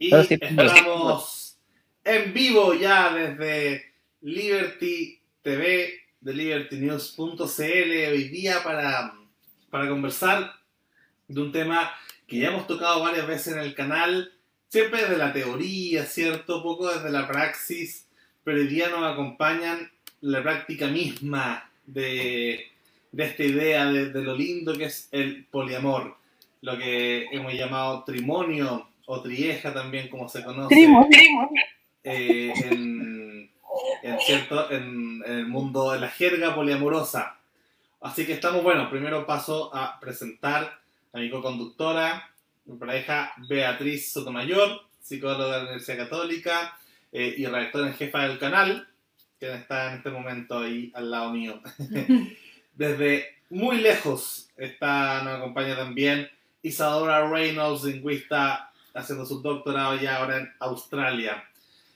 Y estamos en vivo ya desde Liberty TV, de libertynews.cl, hoy día para, para conversar de un tema que ya hemos tocado varias veces en el canal, siempre desde la teoría, ¿cierto? Poco desde la praxis, pero hoy día nos acompañan la práctica misma de, esta idea de, de, lo lindo que es el poliamor, lo que hemos llamado trimonio o trieja también, como se conoce. Eh, en, cierto, en, el mundo de la jerga poliamorosa. Así que estamos, bueno, primero paso a presentar a mi co-conductora, mi pareja Beatriz Sotomayor, psicóloga de la Universidad Católica eh, y redactora en jefa del canal, que está en este momento ahí al lado mío. Desde muy lejos está, nos acompaña también Isadora Reynolds, lingüista haciendo su doctorado ya ahora en Australia.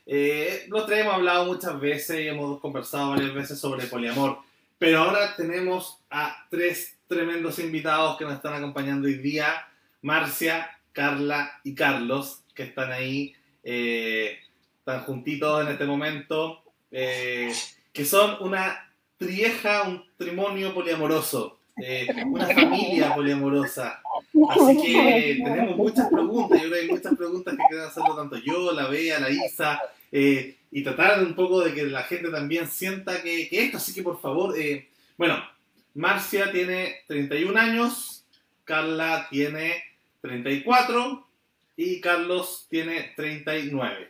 Eh, los tres hemos hablado muchas veces y hemos conversado varias veces sobre poliamor, pero ahora tenemos a tres tremendos invitados que nos están acompañando hoy día, Marcia, Carla y Carlos, que están ahí, eh, están juntitos en este momento, eh, que son una trieja, un trimonio poliamoroso, eh, una familia poliamorosa. Así que tenemos muchas preguntas, yo creo que hay muchas preguntas que quieren hacerlo tanto yo, la Bea, la Isa, eh, y tratar un poco de que la gente también sienta que, esto, así que por favor, eh, bueno, Marcia tiene 31 años, Carla tiene 34 y Carlos tiene 39.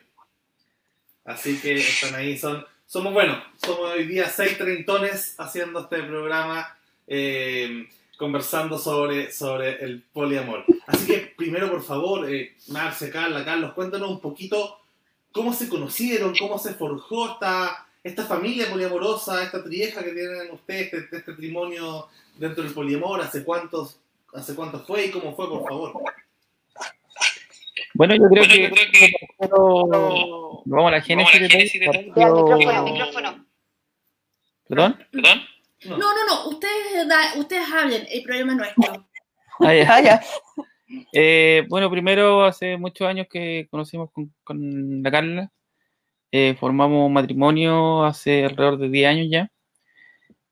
Así que están ahí, son, somos, bueno, somos hoy día seis treintones haciendo este programa. Eh, conversando sobre, sobre el poliamor. Así que primero, por favor, eh, Marcia, Carla, Carlos, cuéntanos un poquito cómo se conocieron, cómo se forjó esta, esta familia poliamorosa, esta trieja que tienen ustedes, este, este trimonio dentro del poliamor, hace cuántos, hace cuánto fue y cómo fue, por favor. Bueno, yo creo que, vamos a la génesis, de, micrófono. ¿Perdón? ¿Perdón? No, no, no, ustedes, ustedes hablen, el problema es nuestro. Ah, ah, eh, bueno, primero, hace muchos años que conocimos con, la Carla, eh, formamos matrimonio hace alrededor de 10 años ya.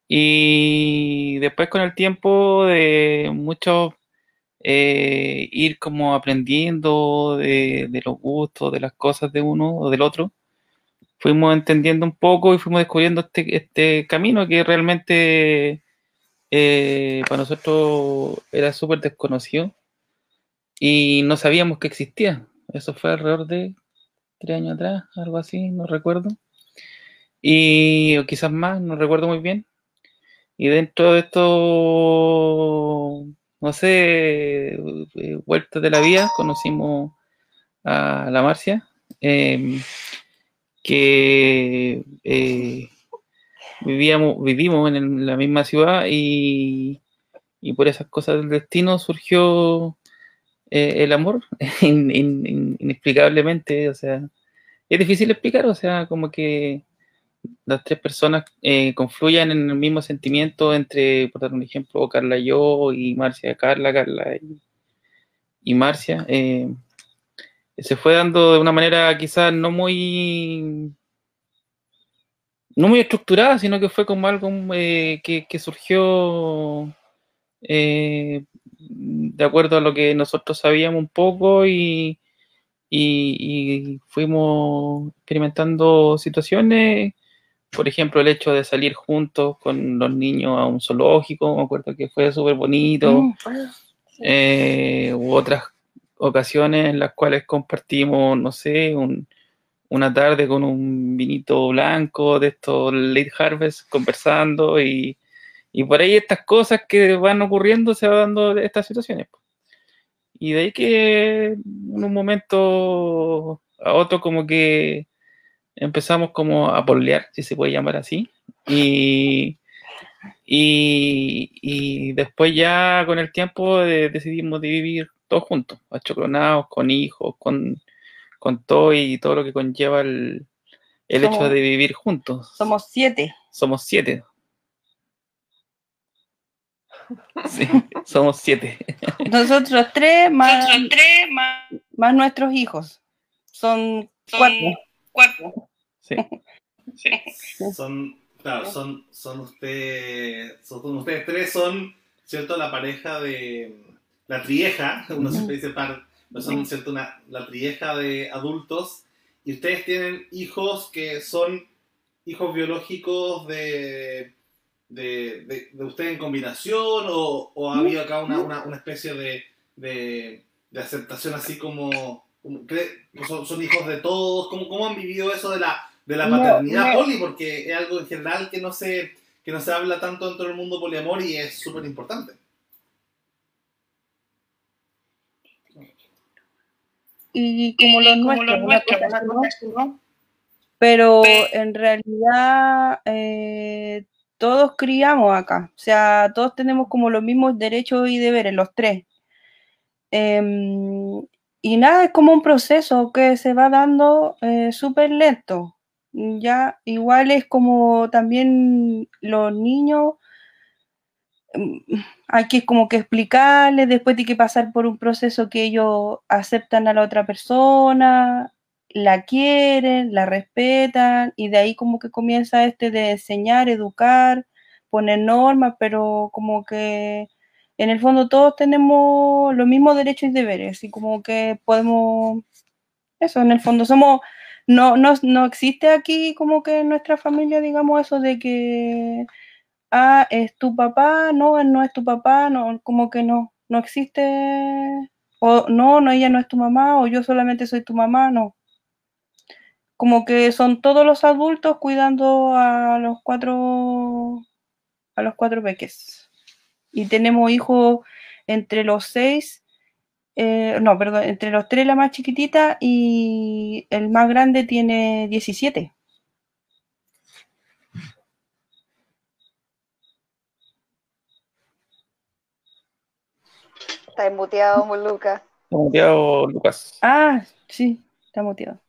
Y después con el tiempo de mucho eh, ir como aprendiendo de, de, los gustos, de las cosas de uno o del otro, fuimos entendiendo un poco y fuimos descubriendo este, este camino que realmente eh, para nosotros era súper desconocido y no sabíamos que existía. Eso fue alrededor de tres años atrás, algo así, no recuerdo. Y o quizás más, no recuerdo muy bien. Y dentro de esto, no sé, eh, vueltas de la vida, conocimos a la Marcia. Em, que eh, vivíamos, vivimos en la misma ciudad y, por esas cosas del destino surgió eh, el amor inexplicablemente, o sea, es difícil explicar, o sea, como que las tres personas eh, confluyan en el mismo sentimiento entre, por dar un ejemplo, Carla y yo y Marcia, Carla, Carla y, Marcia se fue dando de una manera quizás no muy no muy estructurada, sino que fue como algo eh, que, surgió eh, de acuerdo a lo que nosotros sabíamos un poco y, fuimos experimentando situaciones, por ejemplo, el hecho de salir juntos con los niños a un zoológico, me acuerdo que fue súper bonito, mm, eh, u otras ocasiones en las cuales compartimos, no sé, una tarde con un vinito blanco de estos late harvest conversando y, por ahí estas cosas que van ocurriendo se van dando estas situaciones. Y de ahí que en un momento a otro como que empezamos como a polear, si se puede llamar así, y, y, después ya con el tiempo decidimos vivir todos juntos, achoclonados, con hijos, con, con todo y todo lo que conlleva el, hecho de vivir juntos. Somos siete. Somos siete. Sí, somos siete. Nosotros tres más, tres más, nuestros hijos. son cuatro. Cuatro. Sí. sí. Son, claro, son, son, ustedes, son ustedes tres, son, ¿cierto? La pareja de la trieja, uno siempre dice par, no son, ¿cierto? Una, la trieja de adultos, y ustedes tienen hijos que son hijos biológicos de, de, de, ustedes en combinación, o, o ha habido acá una, una, una especie de, de, aceptación así como, son, son, hijos de todos, ¿Cómo, ¿cómo han vivido eso de la, de la paternidad poli? Porque es algo en general que no se, que no se habla tanto dentro del mundo poliamor y es súper importante. Y como los nuestros, pero en realidad eh, todos criamos acá, o sea, todos tenemos como los mismos derechos y deberes, los tres. Em, y nada, es como un proceso que se va dando eh, súper lento. Ya, igual es como también los niños hay que como que explicarles, después de que pasar por un proceso que ellos aceptan a la otra persona, la quieren, la respetan, y de ahí como que comienza este de enseñar, educar, poner normas, pero como que en el fondo todos tenemos los mismos derechos y deberes, y como que podemos, eso, en el fondo somos, no, no, no existe aquí como que en nuestra familia, digamos, eso de que ah, es tu papá, no, no es tu papá, no, como que no, no existe, o no, no, ella no es tu mamá, o yo solamente soy tu mamá, no. Como que son todos los adultos cuidando a los cuatro, a los cuatro peques. Y tenemos hijos entre los seis, eh, no, perdón, entre los tres la más chiquitita y el más grande tiene 17. Está muteado, Lucas. Está muteado, Lucas. Ah, sí, está muteado.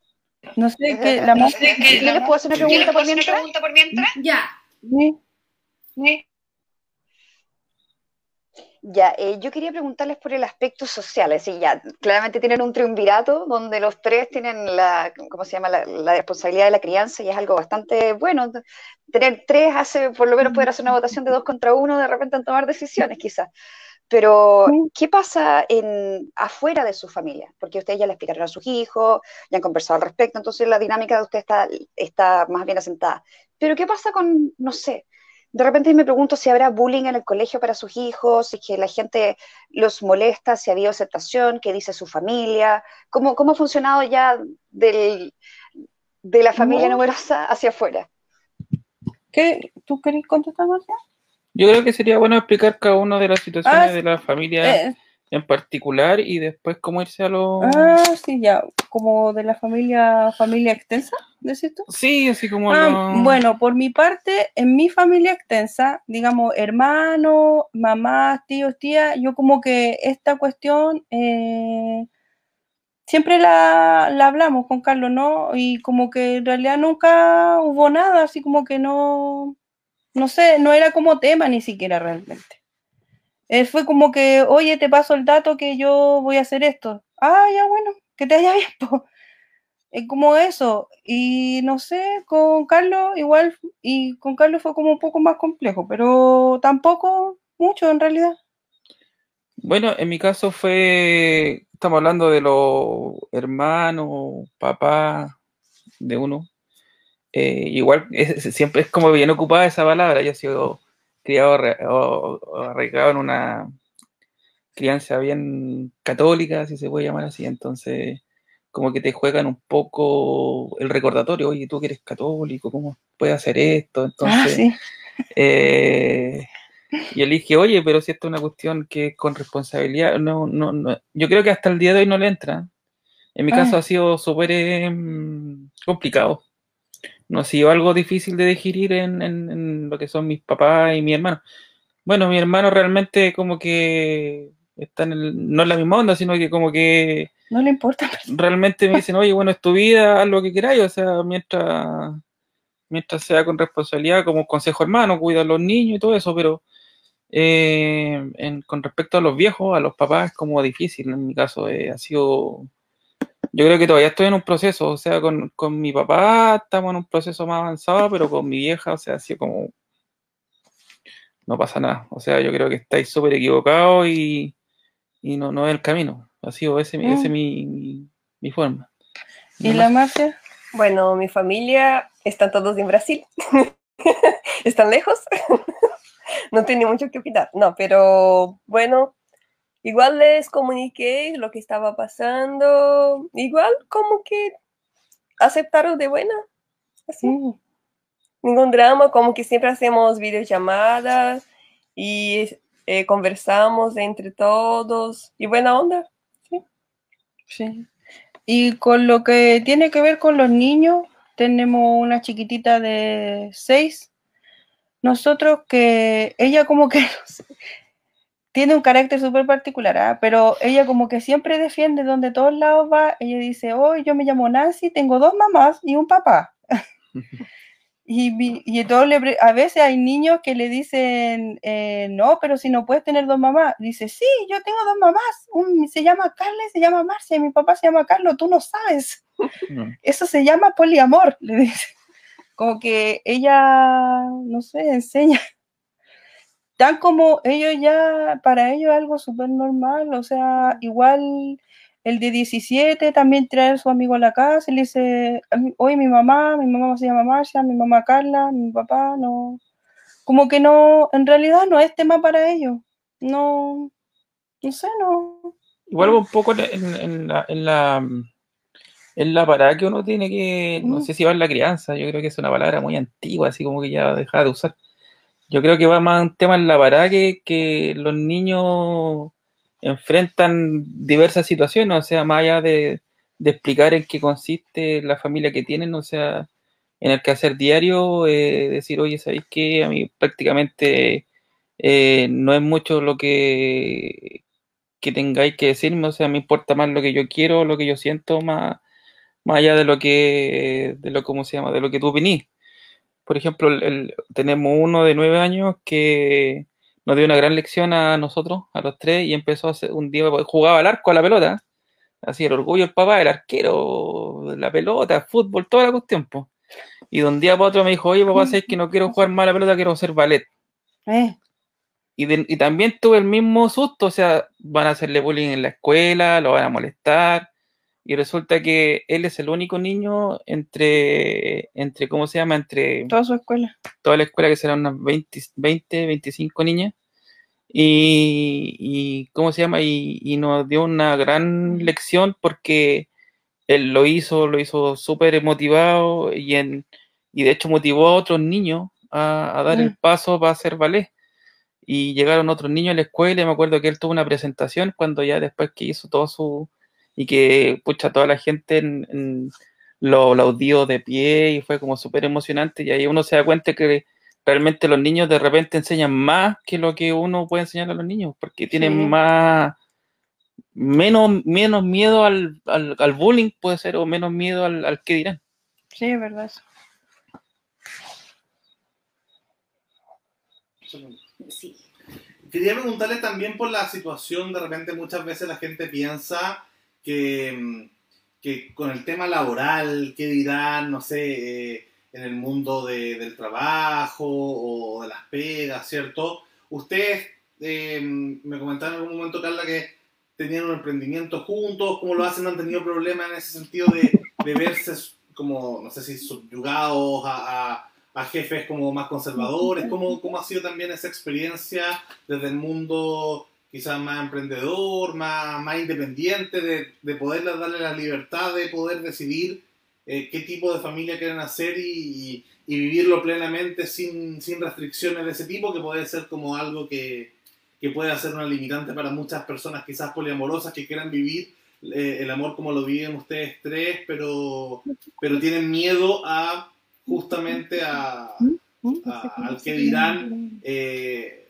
No sé qué. La más... ¿Yo les puedo hacer una pregunta por mientras? por mientras? Ya. Sí. Sí. Ya, eh, yo quería preguntarles por el aspecto social, es decir, ya, claramente tienen un triunvirato donde los tres tienen la, ¿cómo se llama?, la, la, responsabilidad de la crianza y es algo bastante bueno. Tener tres hace, por lo menos poder hacer una votación de dos contra uno, de repente en tomar decisiones quizás. Pero, ¿qué pasa en, afuera de su familia? Porque ustedes ya le explicaron a sus hijos, ya han conversado al respecto, entonces la dinámica de usted está, está más bien asentada. Pero, ¿qué pasa con, no sé, de repente me pregunto si habrá bullying en el colegio para sus hijos, si que la gente los molesta, si ha habido aceptación, qué dice su familia, cómo, cómo ha funcionado ya del, de la familia numerosa hacia afuera. ¿Qué? ¿Tú querés contestar, Marcia? Yo creo que sería bueno explicar cada una de las situaciones ah, de la familia eh. en particular y después cómo irse a los... Ah, sí, ya, como de la familia familia extensa, ¿decís tú? Sí, así como... Ah, bueno, por mi parte, en mi familia extensa, digamos, hermanos, mamás, tíos, tías, yo como que esta cuestión... Eh, siempre la, la, hablamos con Carlos, ¿no? Y como que en realidad nunca hubo nada, así como que no, no sé, no era como tema ni siquiera realmente. Eh, fue como que, oye, te paso el dato que yo voy a hacer esto. Ah, ya bueno, que te haya visto. Es como eso. Y no sé, con Carlos igual, y con Carlos fue como un poco más complejo, pero tampoco mucho en realidad. Bueno, en mi caso fue, estamos hablando de los hermanos, papá de uno, eh, igual siempre es como bien ocupada esa palabra, yo he sido criado o, arraigado en una crianza bien católica, si se puede llamar así, entonces como que te juegan un poco el recordatorio, oye, tú que eres católico, ¿cómo puedes hacer esto? Entonces, ah, eh, yo le dije, oye, pero si esto es una cuestión que con responsabilidad, no, no, no, yo creo que hasta el día de hoy no le entra. En mi ah. caso ha sido súper em, complicado no ha sido algo difícil de digerir en, lo que son mis papás y mi hermano. Bueno, mi hermano realmente como que está en el, no en la misma onda, sino que como que... No le importa. Realmente me dicen, oye, bueno, es tu vida, haz lo que queráis, o sea, mientras, mientras sea con responsabilidad, como consejo hermano, cuida a los niños y todo eso, pero eh, con respecto a los viejos, a los papás, es como difícil, en mi caso, eh, ha sido Yo creo que todavía estoy en un proceso, o sea, con, con mi papá estamos en un proceso más avanzado, pero con mi vieja, o sea, así como no pasa nada. O sea, yo creo que estáis súper equivocados y, y, no, no es el camino. Ha sido ese, ese es mm. mi, mi, forma. ¿Y la Marcia? Bueno, mi familia están todos en Brasil. están lejos. no tiene mucho que opinar. No, pero bueno, igual les comuniqué lo que estaba pasando. Igual como que aceptaron de buena. Así. Mm ningún drama, como que siempre hacemos videollamadas y eh, conversamos entre todos y buena onda. Sí. sí. Y con lo que tiene que ver con los niños, tenemos una chiquitita de seis. Nosotros que ella como que tiene un carácter súper particular, ¿ah? pero ella como que siempre defiende donde todos lados va. Ella dice, hoy yo me llamo Nancy, tengo dos mamás y un papá. Y, y todo a veces hay niños que le dicen, eh, no, pero si no puedes tener dos mamás. Dice, sí, yo tengo dos mamás. Un, se llama Carla y se llama Marcia. Y mi papá se llama Carlos, tú no sabes. Eso se llama poliamor, le dice. Como que ella, no sé, enseña. Tan como ellos ya, para ellos es algo súper normal. O sea, igual el de 17 también trae a su amigo a la casa y le dice, hoy mi mamá, mi mamá se llama Marcia, mi mamá Carla, mi papá, no. Como que no, en realidad no es tema para ellos. No, no sé, no. Igual un poco en, la, en, la, en la parada que uno tiene que, no sé si va en la crianza, yo creo que es una palabra muy antigua, así como que ya deja de usar. Yo creo que va más un tema en la parada que, los niños enfrentan diversas situaciones, o sea, más allá de, explicar en qué consiste la familia que tienen, o sea, en el quehacer diario, eh, decir, oye, ¿sabéis que a mí prácticamente eh, no es mucho lo que, que tengáis que decirme, o sea, me importa más lo que yo quiero, lo que yo siento, más, más allá de lo que, de lo, ¿cómo se llama?, de lo que tú vinís. Por ejemplo, tenemos uno de nueve años que nos dio una gran lección a nosotros, a los tres, y empezó a hacer, un día jugaba al arco a la pelota, así el orgullo del papá, el arquero, la pelota, fútbol, toda la cuestión, Y de un día para otro me dijo, oye papá, sabes que no quiero jugar más a la pelota, quiero hacer ballet. Eh. Y, y, también tuve el mismo susto, o sea, van a hacerle bullying en la escuela, lo van a molestar, y resulta que él es el único niño entre, entre ¿cómo se llama? Entre... Toda su escuela. Toda la escuela, que serán unas 20, 20 25 niñas. Y, y, ¿cómo se llama? Y, y, nos dio una gran lección porque él lo hizo, lo hizo súper motivado y, en, y de hecho motivó a otros niños a, a dar el mm. paso para hacer ballet. Y llegaron otros niños a la escuela y me acuerdo que él tuvo una presentación cuando ya después que hizo todo su, y que, pucha, toda la gente en, lo, lo audió de pie y fue como súper emocionante y ahí uno se da cuenta que realmente los niños de repente enseñan más que lo que uno puede enseñar a los niños, porque tienen más, menos, menos miedo al, al, bullying puede ser, o menos miedo al, al que dirán. Sí, es verdad. Sí. Quería preguntarle también por la situación, de repente muchas veces la gente piensa que, que con el tema laboral, qué dirán, no sé, eh, en el mundo del trabajo o de las pegas, ¿cierto? Ustedes eh, me comentaron en algún momento, Carla, que tenían un emprendimiento juntos, ¿cómo lo hacen? ¿No han tenido problemas en ese sentido de, de verse como, no sé si subyugados a, a, jefes como más conservadores? ¿Cómo, ¿Cómo ha sido también esa experiencia desde el mundo quizás más emprendedor, más, más independiente, de, de poder darle la libertad de poder decidir eh, qué tipo de familia quieren hacer y, y, vivirlo plenamente sin, sin, restricciones de ese tipo, que puede ser como algo que, que, puede ser una limitante para muchas personas quizás poliamorosas que quieran vivir eh, el amor como lo viven ustedes tres, pero, pero tienen miedo a justamente a, al que dirán. Eh,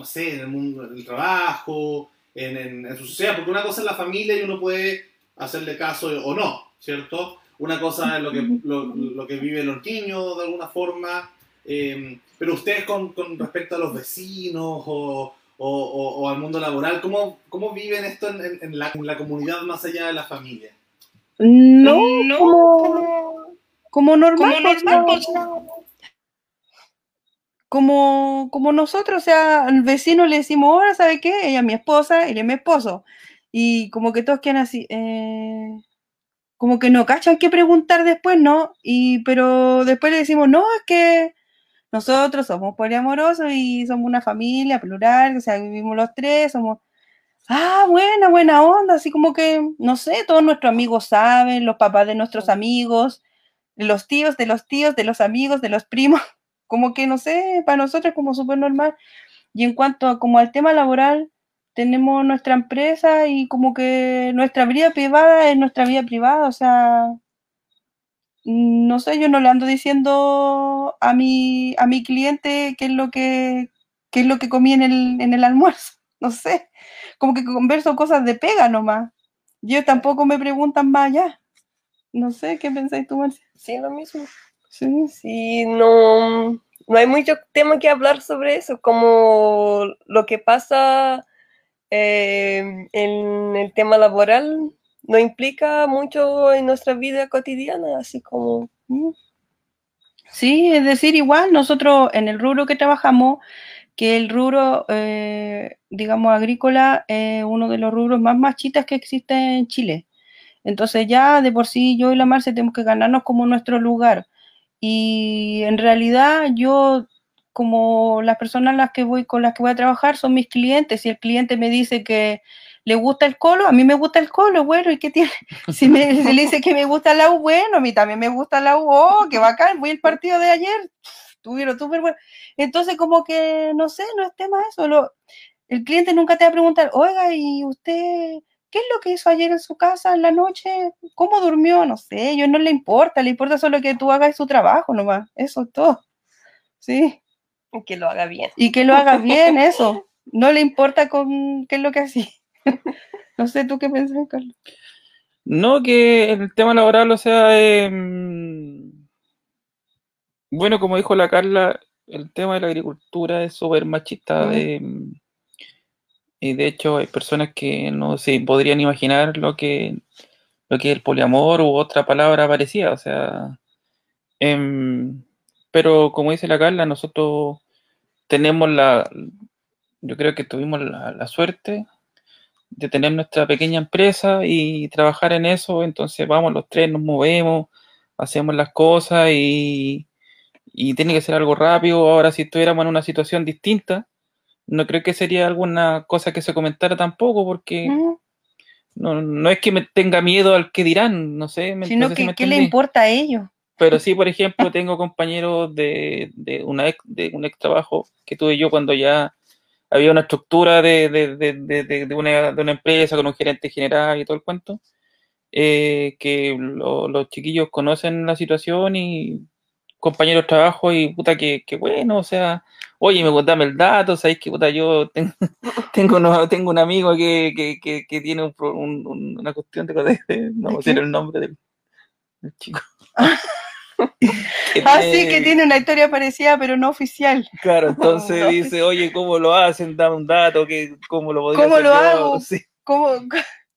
no sé, en el mundo del trabajo, en, en, su sociedad, porque una cosa es la familia y uno puede hacerle caso o no, ¿cierto? Una cosa es lo que, lo, que viven los niños de alguna forma, eh, pero ustedes con, con, respecto a los vecinos o, o, o, al mundo laboral, ¿cómo, cómo viven esto en, en, la, en, la, comunidad más allá de la familia? No, no como, como normal. Como, normal, pues, como, como nosotros, o sea, al vecino le decimos, ahora, ¿sabe qué? Ella es mi esposa, él es mi esposo. Y como que todos quedan así, eh, como que no cachan qué preguntar después, ¿no? Y, pero después le decimos, no, es que nosotros somos poliamorosos y somos una familia plural, o sea, vivimos los tres, somos, ah, buena, buena onda, así como que, no sé, todos nuestros amigos saben, los papás de nuestros amigos, los tíos de los tíos, de los amigos, de los primos, como que, no sé, para nosotros es como súper normal. Y en cuanto a, como al tema laboral, tenemos nuestra empresa y como que nuestra vida privada es nuestra vida privada, o sea, no sé, yo no le ando diciendo a mi, a mi cliente qué es lo que, qué es lo que comí en el, en el almuerzo, no sé, como que converso cosas de pega nomás. Yo tampoco me preguntan más allá. No sé, ¿qué pensáis tú, Marcia? Sí, lo mismo. Sí. Sí, no, no hay mucho tema que hablar sobre eso, como lo que pasa eh, en el tema laboral no implica mucho en nuestra vida cotidiana, así como... Sí, es decir, igual nosotros en el rubro que trabajamos, que el rubro, eh, digamos, agrícola, es uno de los rubros más machitas que existe en Chile. Entonces ya de por sí yo y la Marce tenemos que ganarnos como nuestro lugar. Y en realidad yo como las personas las que voy con las que voy a trabajar son mis clientes. Si el cliente me dice que le gusta el colo, a mí me gusta el colo, bueno, ¿y qué tiene? Si, me, le dice que me gusta la U, bueno, a mí también me gusta la U, oh, qué bacán, voy al partido de ayer, tuvieron súper bueno. Entonces, como que, no sé, no es tema eso. el cliente nunca te va a preguntar, oiga, ¿y usted qué es lo que hizo ayer en su casa en la noche? ¿Cómo durmió? No sé, a ellos no le importa, le importa solo que tú hagas su trabajo nomás, eso es todo. Sí. Y que lo haga bien. Y que lo haga bien, eso. No le importa con qué es lo que hacía. no sé, ¿tú qué piensas, Carlos? No, que el tema laboral, o sea, em, bueno, como dijo la Carla, el tema de la agricultura es súper machista. Em, y de hecho hay personas que no se podrían imaginar lo que, lo que es el poliamor u otra palabra parecía. O sea, em, pero como dice la Carla, nosotros tenemos la, yo creo que tuvimos la, suerte de tener nuestra pequeña empresa y trabajar en eso, entonces vamos los tres, nos movemos, hacemos las cosas y, tiene que ser algo rápido. Ahora, si estuviéramos en una situación distinta, no creo que sería alguna cosa que se comentara tampoco, porque no, es que me tenga miedo al que dirán, no sé. Sino que, ¿qué le importa a ellos? Pero sí, por ejemplo, tengo compañeros de, de, una de un ex trabajo que tuve yo cuando ya había una estructura de, de una, una, empresa con un gerente general y todo el cuento, eh, que los chiquillos conocen la situación y compañeros de trabajo y puta que, bueno, o sea, oye, me dame el dato, sabéis que puta yo tengo, tengo, tengo un amigo que, que, que tiene un, una cuestión de, no voy a decir el nombre del, del chico. ah, sí, que tiene una historia parecida, pero no oficial. Claro, entonces dice, oye, ¿cómo lo hacen? Dame un dato, que, ¿cómo lo podría ¿Cómo lo hago? ¿Cómo,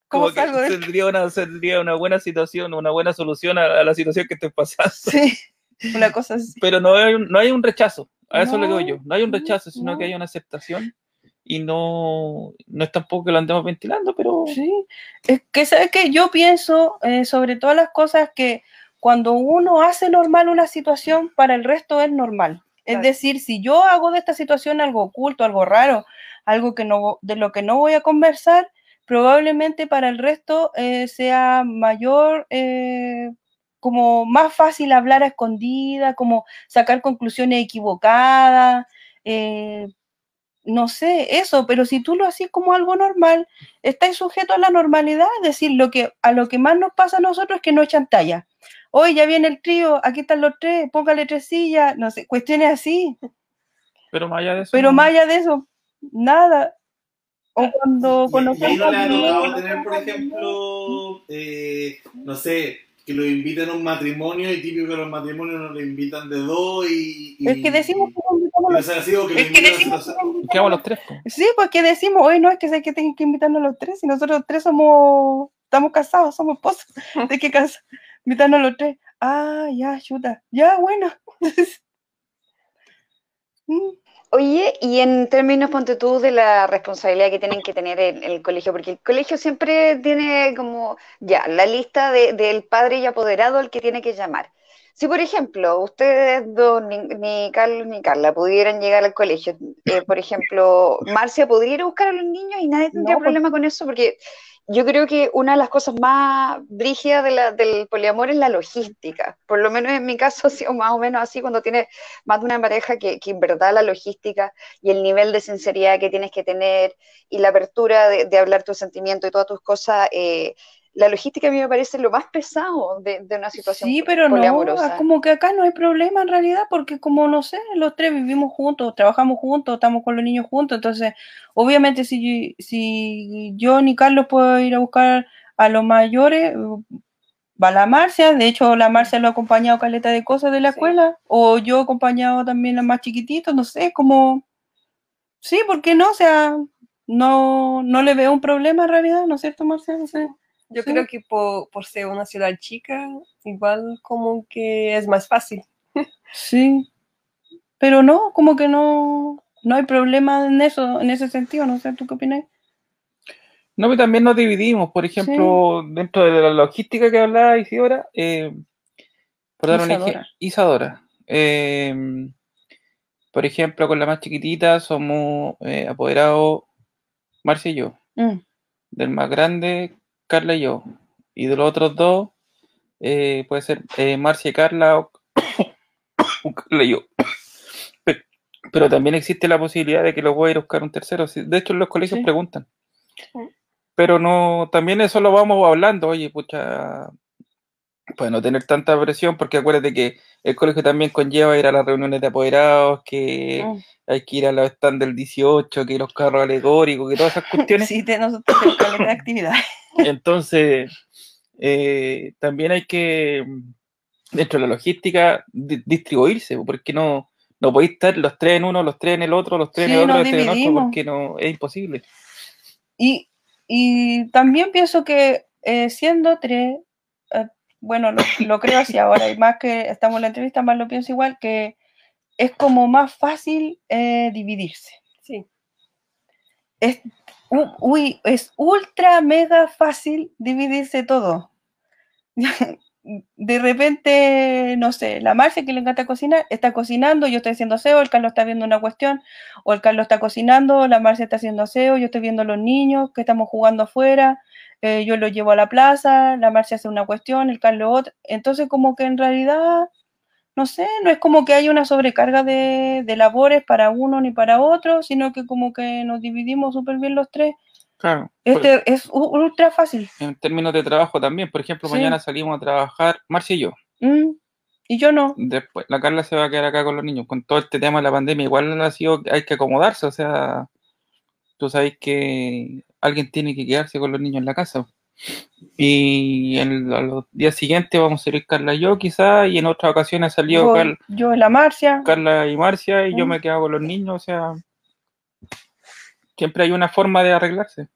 cómo salgo de tendría una, tendría una buena situación, una buena solución a, la situación que estoy pasando. Sí, una cosa así. Pero no hay, no hay un rechazo, a eso le digo yo. No hay un rechazo, sino que hay una aceptación y no, no es tampoco que lo andemos ventilando, pero... Sí, es que, ¿sabes que Yo pienso eh, sobre todas las cosas que cuando uno hace normal una situación, para el resto es normal. Es decir, si yo hago de esta situación algo oculto, algo raro, algo que no, de lo que no voy a conversar, probablemente para el resto eh, sea mayor, eh, como más fácil hablar a escondida, como sacar conclusiones equivocadas, eh, no sé, eso, pero si tú lo haces como algo normal, estáis sujeto a la normalidad, es decir, lo que, a lo que más nos pasa a nosotros es que no echan talla hoy ya viene el trío, aquí están los tres, póngale tres sillas, no sé, cuestiones así. Pero más allá de eso. Pero más allá de eso, nada. O cuando conocemos. no le ha tener, por ejemplo, eh, no sé, que lo inviten a un matrimonio y típico que los matrimonios nos lo invitan de dos y. es que decimos que los... es que decimos que los tres. Sí, pues que decimos, hoy no es que sé que tienen que invitarnos los tres, y nosotros tres somos estamos casados, somos esposos. ¿De qué casa? Invitarnos los tres. Ah, ya, chuta. Ya, bueno. Mm. Oye, y en términos, ponte tú, de la responsabilidad que tienen que tener el, el colegio, porque el colegio siempre tiene como, ya, la lista de- del padre y apoderado al que tiene que llamar. Si, por ejemplo, ustedes dos, ni, ni Carlos ni Carla, pudieran llegar al colegio, eh, por ejemplo, Marcia podría ir a buscar a los niños y nadie tendría No, pues- problema con eso, porque yo creo que una de las cosas más brígidas de la- del poliamor es la logística. Por lo menos en mi caso ha sido más o menos así cuando tienes más de una pareja que, en verdad la logística y el nivel de sinceridad que tienes que tener y la apertura de, de hablar tus sentimientos y todas tus cosas, eh, la logística a mí me parece lo más pesado de, de una situación Sí, pero no, poliamorosa. como que acá no hay problema en realidad, porque como no sé, los tres vivimos juntos, trabajamos juntos, estamos con los niños juntos, entonces, obviamente si, si yo ni Carlos puedo ir a buscar a los mayores, va la Marcia, de hecho la Marcia lo ha acompañado caleta de cosas de la Sí. escuela, o yo he acompañado también a más chiquititos, no sé, como, sí, ¿por qué no? O sea, no, no le veo un problema en realidad, ¿no es cierto, Marcia? No sé. Yo Sí. creo que por, por ser una ciudad chica, igual como que es más fácil. Sí, pero no, como que no, no hay problema en eso, en ese sentido, no sé, ¿tú qué opinas? No, pero también nos dividimos, por ejemplo, dentro de la logística que hablaba Isidora, eh, por dar un ejemplo, Isadora. eh, por ejemplo, con la más chiquitita somos eh, apoderados Marcia y yo. Mm, Del más grande, Carla y yo. Y de los otros dos, eh, puede ser eh, Marcia y Carla o, o Carla y yo. Pe- Pero, también existe la posibilidad de que lo pueda ir a buscar un tercero. De hecho, en los colegios Sí. preguntan. Pero no, también eso lo vamos hablando. Oye, pucha, pues no tener tanta presión, porque acuérdate que el colegio también conlleva ir a las reuniones de apoderados, que mm. hay que ir a los stands del 18, que los carros alegóricos, que todas esas cuestiones. Sí, de tenemos actividad. Entonces, eh, también hay que, dentro de la logística, di- distribuirse, porque no, no podéis estar los tres en uno, los tres en el otro, los tres Sí, en el otro, los tres en otro, porque no, es imposible. Y, y también pienso que eh, siendo tres, bueno, lo, lo creo así ahora, y más que estamos en la entrevista, más lo pienso igual, que es como más fácil eh, dividirse. Sí. Es, uy, es ultra mega fácil dividirse todo. De repente, no sé, la Marcia que le encanta cocinar, está cocinando, yo estoy haciendo aseo, el Carlos está viendo una cuestión, o el Carlos está cocinando, la Marcia está haciendo aseo, yo estoy viendo a los niños que estamos jugando afuera, eh, yo los llevo a la plaza, la Marcia hace una cuestión, el Carlos otra. Entonces, como que en realidad, no sé, no es como que haya una sobrecarga de, de labores para uno ni para otro, sino que como que nos dividimos súper bien los tres. Claro. pues, Este es u- ultra fácil. en términos de trabajo también, por ejemplo, Sí. mañana salimos a trabajar, Marcia y yo. Mm, Y yo no. Después, la Carla se va a quedar acá con los niños. Con todo este tema de la pandemia, igual ha sido, hay que acomodarse, o sea, tú sabes que alguien tiene que quedarse con los niños en la casa. Y en los días siguientes vamos a salir Carla y yo, quizás, y en otras ocasiones ha salido Yo, Car- yo en la Marcia. Carla y Marcia, y yo Mm. me quedo con los niños, o sea, siempre hay una forma de arreglarse.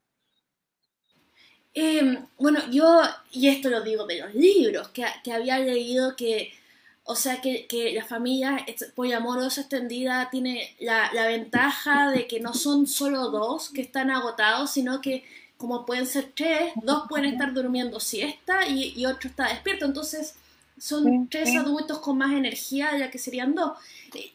Eh, bueno, yo, y esto lo digo de los libros, que, que había leído que, o sea, que, que la familia poliamorosa extendida tiene la, la ventaja de que no son solo dos que están agotados, sino que como pueden ser tres, dos pueden estar durmiendo siesta y, y otro está despierto. Entonces, son tres adultos con más energía, ya que serían dos.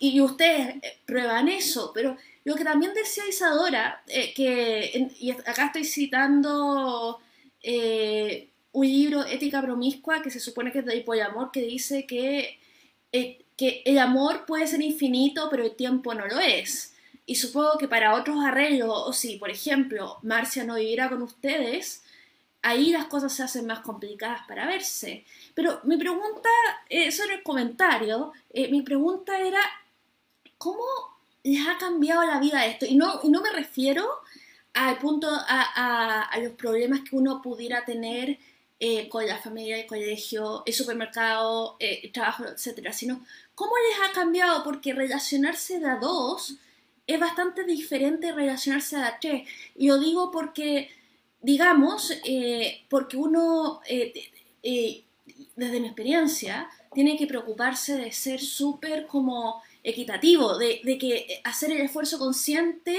Y, y ustedes eh, prueban eso, pero lo que también decía Isadora, eh, que, en- y acá estoy citando eh, un libro, Ética Promiscua, que se supone que es del poliamor, que dice que, eh, que el amor puede ser infinito, pero el tiempo no lo es. Y supongo que para otros arreglos, o si, por ejemplo, Marcia no viviera con ustedes, ahí las cosas se hacen más complicadas para verse. Pero mi pregunta, eh, eso era el comentario, eh, mi pregunta era, ¿cómo les ha cambiado la vida esto? Y no, y no me refiero al punto, a, los problemas que uno pudiera tener eh, con la familia, el colegio, el supermercado, eh, el trabajo, etcétera, sino cómo les ha cambiado, porque relacionarse de a dos es bastante diferente de relacionarse de a tres. Y lo digo porque digamos, eh, porque uno, desde mi experiencia, tiene que preocuparse de ser súper como equitativo, de, de que hacer el esfuerzo consciente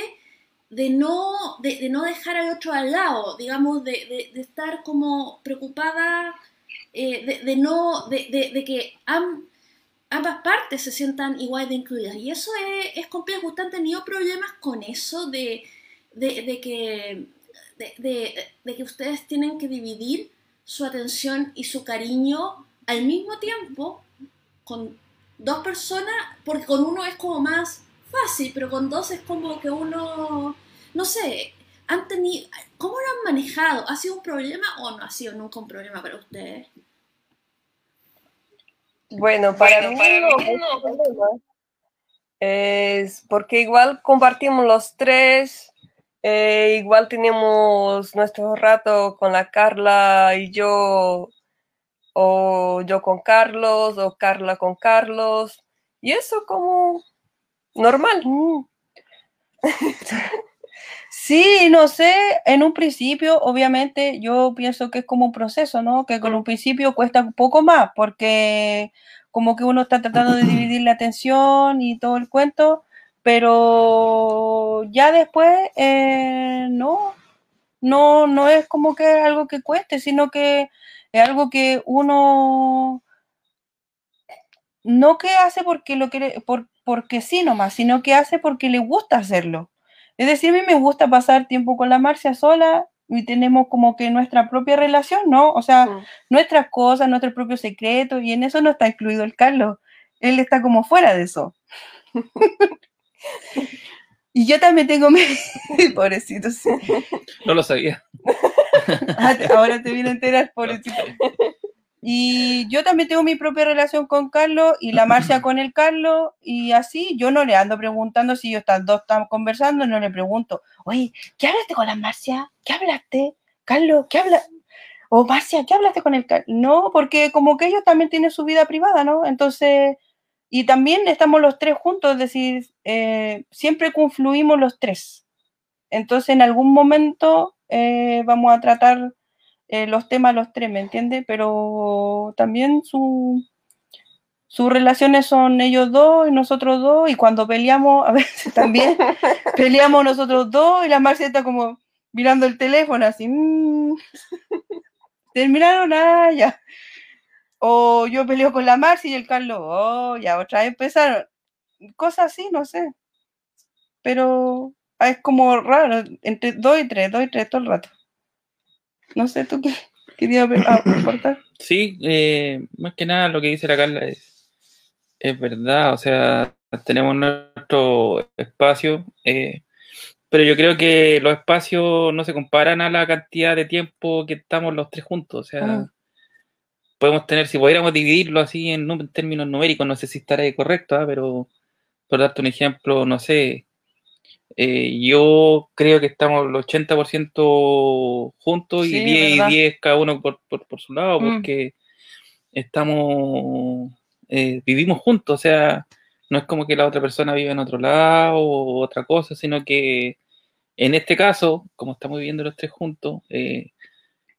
de no, de, de no dejar al otro al lado, digamos, de, de- de estar como preocupada, eh, de, no, de, que am- ambas partes se sientan igual de incluidas. Y eso es, es complejo. ¿Usted han tenido problemas con eso de, que, de que ustedes tienen que dividir su atención y su cariño al mismo tiempo con dos personas? Porque con uno es como más fácil, pero con dos es como que uno, no sé, han tenido, ¿cómo lo han manejado? ¿Ha sido un problema o no ha sido nunca un problema para ustedes? Bueno, para mí no problema. Es porque igual compartimos los tres, eh, igual tenemos nuestro rato con la Carla y yo, o yo con Carlos, o Carla con Carlos, y eso como normal. Mm. Sí, no sé, en un principio, obviamente, yo pienso que es como un proceso, ¿no? Que con un principio cuesta un poco más, porque como que uno está tratando de dividir la atención y todo el cuento, pero ya después, eh, no, no, no es como que algo que cueste, sino que es algo que uno no que hace porque lo quiere, por, porque sí nomás, sino que hace porque le gusta hacerlo. Es decir, a mí me gusta pasar tiempo con la Marcia sola y tenemos como que nuestra propia relación, ¿no? O sea, Mm. nuestras cosas, nuestros propios secretos, y en eso no está incluido el Carlos. Él está como fuera de eso. y yo también tengo mi... Pobrecito, sí. No lo sabía. Ah, Ahora te viene a enterar, pobrecito. Y yo también tengo mi propia relación con Carlos y la Marcia con el Carlos y así yo no le ando preguntando si ellos están dos están conversando, no le pregunto, oye, ¿qué hablaste con la Marcia? ¿Qué hablaste? Carlos, ¿qué habla? O Marcia, ¿qué hablaste con el Carlos? No, porque como que ellos también tienen su vida privada, ¿no? Entonces, y también estamos los tres juntos, es decir, eh, siempre confluimos los tres. Entonces, en algún momento eh, vamos a tratar eh, los temas los tres, ¿me entiendes? Pero también su, sus relaciones son ellos dos y nosotros dos, y cuando peleamos, a veces también peleamos nosotros dos, y la Marcia está como mirando el teléfono así, "Mm, terminaron, ah, ya. O yo peleo con la Marcia y el Carlos, oh, ya, otra vez empezaron. Cosas así, no sé. Pero es como raro, entre dos y tres, dos y tres todo el rato. No sé, ¿tú qué querías ver- ah, aportar? Sí, eh, más que nada lo que dice la Carla es, es verdad, o sea, tenemos nuestro espacio, eh, pero yo creo que los espacios no se comparan a la cantidad de tiempo que estamos los tres juntos, o sea, Mm. podemos tener, si pudiéramos dividirlo así en, términos numéricos, no sé si estará correcto, ¿ah? pero por darte un ejemplo, no sé, eh, yo creo que estamos el 80% juntos y Sí, 10 verdad. y 10 cada uno por, por, por su lado, Mm. porque estamos, eh, vivimos juntos, o sea, no es como que la otra persona vive en otro lado o otra cosa, sino que en este caso, como estamos viviendo los tres juntos, eh,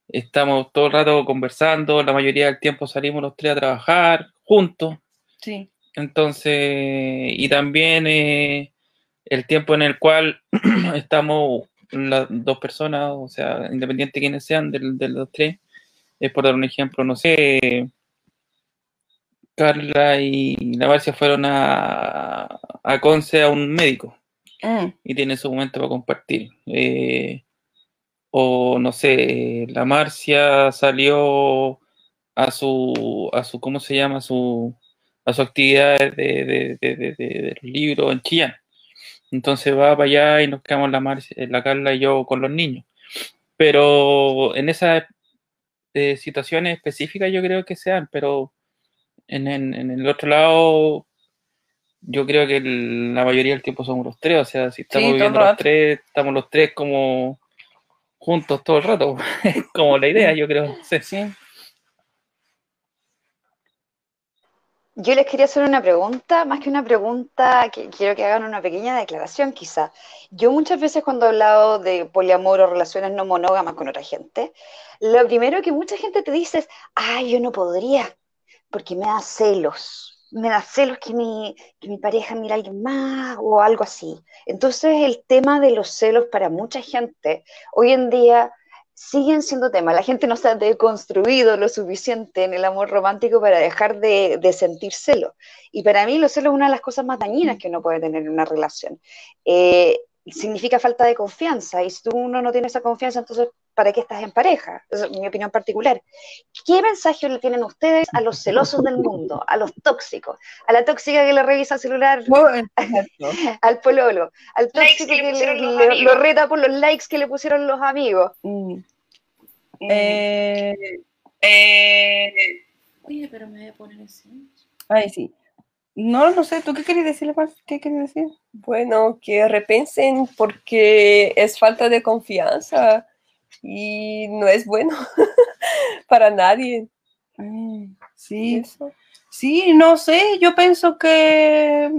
estamos todo el rato conversando, la mayoría del tiempo salimos los tres a trabajar juntos, Sí. entonces, y también el tiempo en el cual estamos las dos personas, o sea, independiente de quienes sean, del- de, los tres, es por dar un ejemplo, no sé, Carla y la Marcia fueron a, a Conce a un médico Mm, y tienen su momento para compartir. Eh, o no sé, la Marcia salió a su, a su, ¿cómo se llama? A su, a su actividad de, de, de, de- de- de libros en Chillán. Entonces va para allá y nos quedamos la Marcia, la Carla y yo con los niños. Pero en esas eh, situaciones específicas yo creo que sean, pero en, en- en el otro lado yo creo que el- la mayoría del tiempo somos los tres, o sea, si estamos viviendo los tres, estamos los tres como juntos todo el rato, como la idea, yo creo. Sí. sí. Yo les quería hacer una pregunta, más que una pregunta, quiero que hagan una pequeña declaración quizá. Yo muchas veces cuando he hablado de poliamor o relaciones no monógamas con otra gente, lo primero que mucha gente te dice es, ay, yo no podría, porque me da celos, me da celos que mi, que mi pareja mira a alguien más o algo así. Entonces el tema de los celos para mucha gente hoy en día siguen siendo temas. La gente no se ha deconstruido lo suficiente en el amor romántico para dejar de, sentir celos. Y para mí los celos es una de las cosas más dañinas que uno puede tener en una relación. Eh, significa falta de confianza. Y si tú uno no tiene esa confianza, entonces, ¿para qué estás en pareja? Es mi opinión particular. ¿Qué mensaje le tienen ustedes a los celosos del mundo, a los tóxicos, a la tóxica que le revisa el celular al pololo, al Likes tóxico que le que le- le- lo reta por los likes que le pusieron los amigos? Mm. Eh, Eh, Oye, pero me voy a poner en silencio. ay, sí. No, no sé, ¿tú qué querías decirle, Mar? ¿Qué querías decir? Bueno, que repensen porque es falta de confianza y no es bueno para nadie. Sí, Eso. sí, no sé, yo pienso que,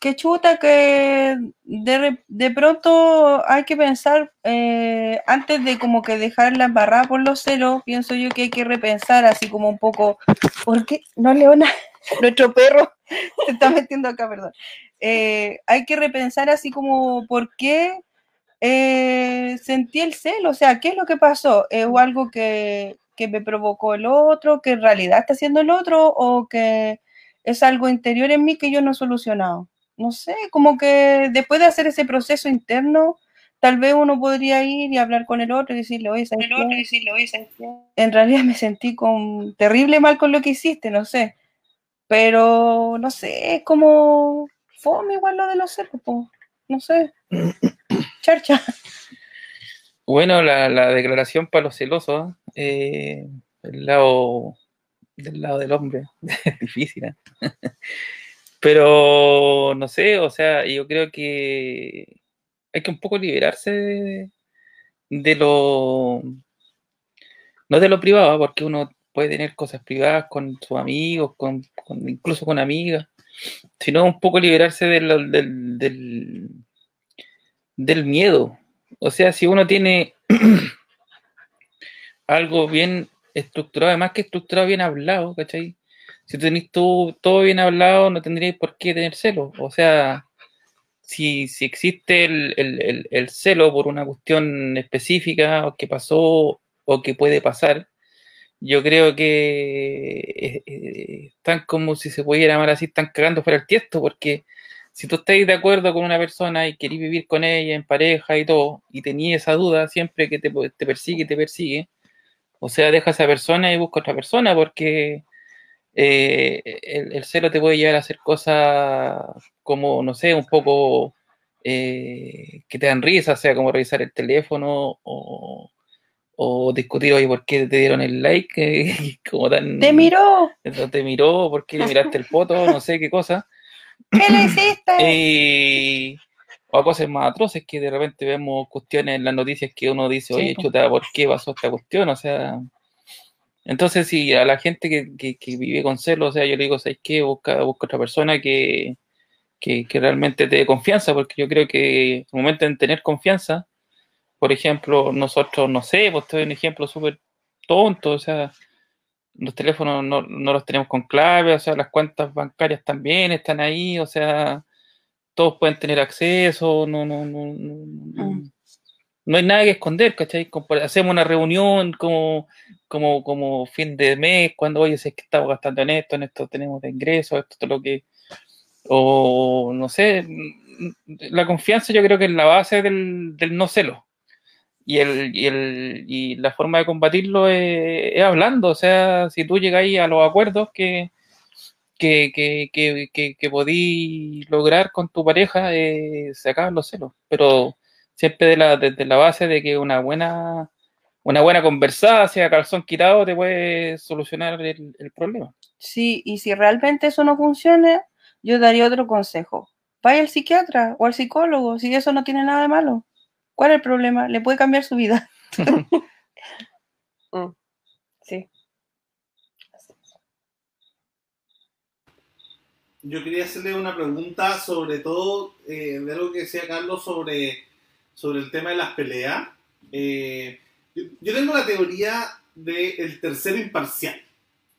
que chuta, que de, de pronto hay que pensar, eh, antes de como que dejar la embarrada por los celos, pienso yo que hay que repensar así como un poco, ¿por qué? No, Leona, nuestro perro se está metiendo acá, perdón. Eh, hay que repensar así como, ¿por qué eh, sentí el celo? O sea, ¿qué es lo que pasó? ¿Es algo que, que me provocó el otro, que en realidad está haciendo el otro, o que es algo interior en mí que yo no he solucionado? No sé, como que después de hacer ese proceso interno, tal vez uno podría ir y hablar con el otro y decirle, oye, ¿sabes el otro qué? decirle, oye, en realidad me sentí con terrible mal con lo que hiciste, no sé. Pero no sé, es como fome igual lo de los po. no sé. Bueno, la, la declaración para los celosos, eh, del lado, del lado del hombre, difícil, ¿eh? Pero no sé, o sea, yo creo que hay que un poco liberarse de, de lo, no de lo privado, ¿eh? porque uno puede tener cosas privadas con sus amigos, con, incluso con amigas, sino un poco liberarse del, del, del miedo. O sea, si uno tiene algo bien estructurado, además que estructurado, bien hablado, ¿cachai? Si tenéis tú todo bien hablado, no tendríais por qué tener celo. O sea, si, si existe el, el- el- el celo por una cuestión específica o que pasó o que puede pasar, yo creo que eh, eh, están como si se pudiera llamar así, están cagando fuera el tiesto, porque si tú estáis de acuerdo con una persona y querís vivir con ella en pareja y todo, y tenías esa duda siempre que te, te persigue, te persigue, o sea, deja a esa persona y busca otra persona, porque eh, el, el celo te puede llevar a hacer cosas como, no sé, un poco eh, que te dan risa, o sea, como revisar el teléfono o, o discutir, oye, ¿por qué te dieron el like? como tan, Te miró. te miró, ¿por qué le miraste el poto? No sé qué cosa. ¿Qué le hiciste? Y, o a cosas más atroces que de repente vemos cuestiones en las noticias que uno dice, oye, chuta, ¿por qué pasó esta cuestión? O sea, entonces si a la gente que, que- que vive con celos, o sea, yo le digo, ¿sabes qué? Busca, busca otra persona que, que, que realmente te dé confianza, porque yo creo que el momento en tener confianza, por ejemplo, nosotros, no sé, pues te doy un ejemplo súper tonto, o sea, los teléfonos no, no los tenemos con clave, o sea, las cuentas bancarias también están ahí, o sea, todos pueden tener acceso, no, no, no, no, no- no hay nada que esconder, ¿cachai? Hacemos una reunión como, como, como fin de mes, cuando, oye, si es que estamos gastando en esto, en esto tenemos de ingresos, esto es lo que, o no sé, la confianza yo creo que es la base del, del no celo. Y, el, y, el, y la forma de combatirlo es, hablando, o sea, si tú llegáis a los acuerdos que, que, que, que, que, lograr con tu pareja, eh, se acaban los celos, pero siempre la, desde la base de que una buena, una buena conversada, sea calzón quitado, te puede solucionar el, el problema. Sí, y si realmente eso no funciona, yo daría otro consejo. Vaya al psiquiatra o al psicólogo, si eso no tiene nada de malo. ¿Cuál es el problema? Le puede cambiar su vida. Mm, Sí. yo quería hacerle una pregunta sobre todo eh, de algo que decía Carlos sobre, sobre el tema de las peleas. Eh, yo, tengo la teoría del tercero imparcial.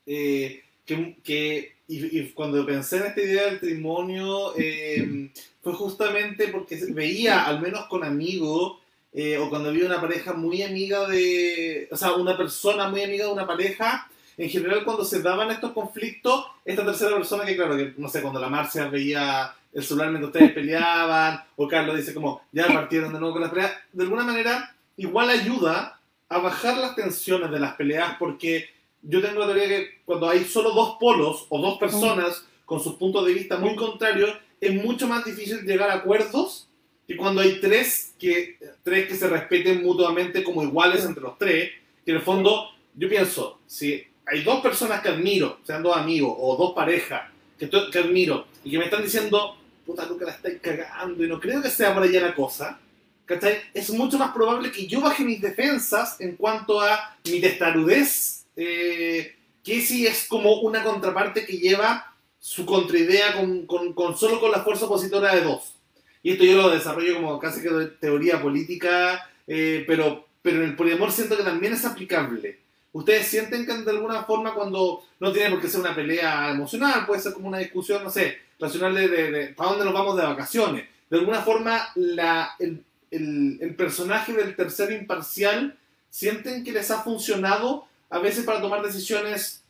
Eh, que, que- y, y cuando pensé en esta idea del matrimonio, eh, fue justamente porque veía, al menos con amigos, eh, o cuando había una pareja muy amiga de, o sea, una persona muy amiga de una pareja, en general cuando se daban estos conflictos, esta tercera persona que claro, que no sé, cuando la Marcia veía el celular mientras ustedes peleaban, o Carlos dice como, ya partieron de nuevo con las peleas, de alguna manera igual ayuda a bajar las tensiones de las peleas porque yo tengo la teoría que cuando hay solo dos polos o dos personas con sus puntos de vista muy contrarios, es mucho más difícil llegar a acuerdos que cuando hay tres que, tres que se respeten mutuamente como iguales entre los tres, que en el fondo yo pienso, si hay dos personas que admiro, sean dos amigos o dos parejas que, que admiro y que me están diciendo, puta, Luca, la estáis cagando y no creo que sea por allá la cosa, ¿cachai? Es mucho más probable que yo baje mis defensas en cuanto a mi testarudez, eh, es como una contraparte que lleva su contraidea con, solo con la fuerza opositora de dos. Y esto yo lo desarrollo como casi que teoría política, eh, pero, pero en el poliamor siento que también es aplicable. ¿Ustedes sienten que de alguna forma cuando no tiene por qué ser una pelea emocional, puede ser como una discusión, no sé, racional de, de, para dónde nos vamos de vacaciones? De alguna forma la, el, el, el personaje del tercero imparcial sienten que les ha funcionado a veces para tomar decisiones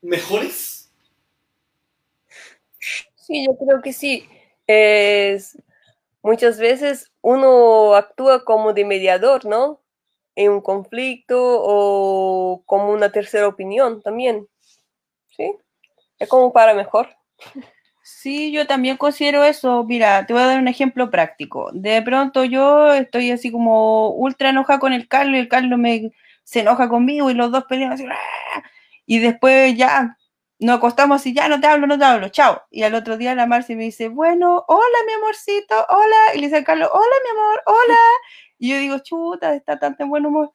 mejores? Sí, yo creo que sí. Es, muchas veces uno actúa como de mediador, ¿no? En un conflicto o como una tercera opinión también. ¿Sí? Es como para mejor. Sí, yo también considero eso. Mira, te voy a dar un ejemplo práctico. De pronto yo estoy así como ultra enojada con el Carlos y el Carlos me, se enoja conmigo y los dos pelean así. ¡ah! Y después ya nos acostamos y ya no te hablo, no te hablo, chao. Y al otro día la Marcia me dice, bueno, hola mi amorcito, hola. Y le dice al Carlos, hola mi amor, hola. Y yo digo, chuta, está tan de buen humor.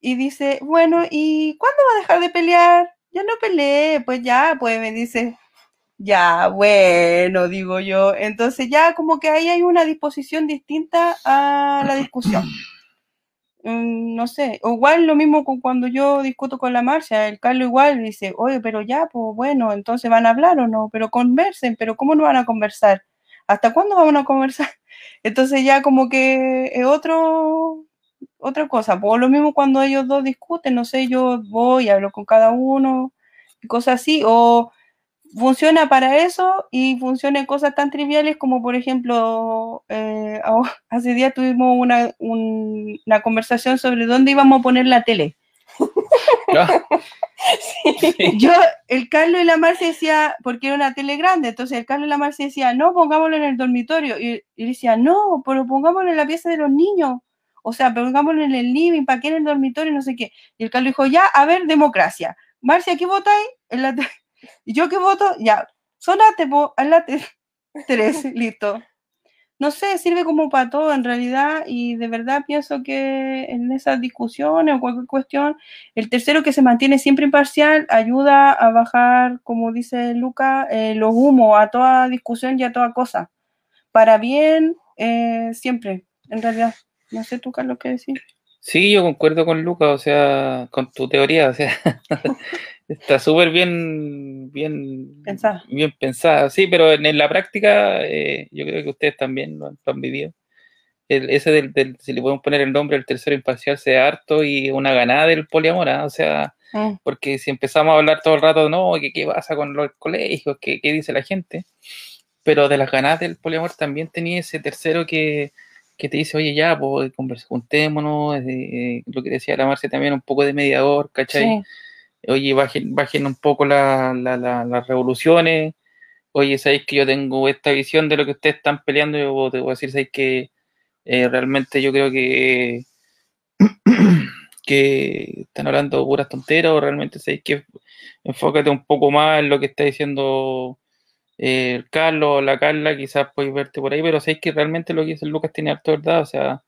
Y dice, bueno, ¿y cuándo va a dejar de pelear? Ya no peleé, pues ya, pues me dice, ya, bueno, digo yo. Entonces ya como que ahí hay una disposición distinta a la discusión. Mm, No sé, o igual lo mismo con cuando yo discuto con la Marcia, el Carlos igual dice, oye, pero ya, pues bueno, entonces van a hablar o no, pero conversen, pero ¿cómo no van a conversar? ¿Hasta cuándo van a conversar? Entonces ya como que es otro, otra cosa, pues lo mismo cuando ellos dos discuten, no sé, yo voy, hablo con cada uno, y cosas así, o funciona para eso y funciona en cosas tan triviales como por ejemplo eh, hace días tuvimos una, un- una conversación sobre dónde íbamos a poner la tele. Ah, sí. Yo, el Carlos y la Marcia decía, porque era una tele grande, entonces el Carlos y la Marcia decía, no, pongámoslo en el dormitorio. Y, y decía, no, pero pongámoslo en la pieza de los niños. O sea, pongámoslo en el living, ¿para qué en el dormitorio? No sé qué. Y el Carlos dijo, ya, a ver, democracia. Marcia, ¿qué votáis? En la ¿Y yo qué voto? Ya, sonate, po, haz la te- tres, listo. No sé, sirve como para todo en realidad y de verdad pienso que en esas discusiones o cualquier cuestión el tercero que se mantiene siempre imparcial ayuda a bajar, como dice Luca, eh, los humos a toda discusión y a toda cosa. Para bien, eh, siempre, en realidad. No sé tú, Carlos, qué decir. Sí, yo concuerdo con Lucas, o sea, con tu teoría, o sea, está súper bien, bien Pensada. bien pensada, sí, pero en, en la práctica eh, yo creo que ustedes también lo han, lo han vivido. El- ese del, del- si le podemos poner el nombre, el tercero imparcial sea harto y una ganada del poliamor, ¿ah? o sea, Mm, porque si empezamos a hablar todo el rato, no, que qué pasa con los colegios, qué, qué dice la gente, pero de las ganadas del poliamor también tenía ese tercero que, que te dice, oye, ya, pues juntémonos, eh, lo que decía la Marcia también, un poco de mediador, ¿cachai? sí. Oye, bajen, bajen un poco la- la- la- las revoluciones. Oye, sabéis que yo tengo esta visión de lo que ustedes están peleando. Yo te voy a decir, sabéis que eh, realmente yo creo que, que están hablando puras tonteras o realmente sabéis que enfócate un poco más en lo que está diciendo eh, Carlos o la Carla, quizás podéis verte por ahí, pero sabéis que realmente lo que dice Lucas tiene harto verdad. O sea,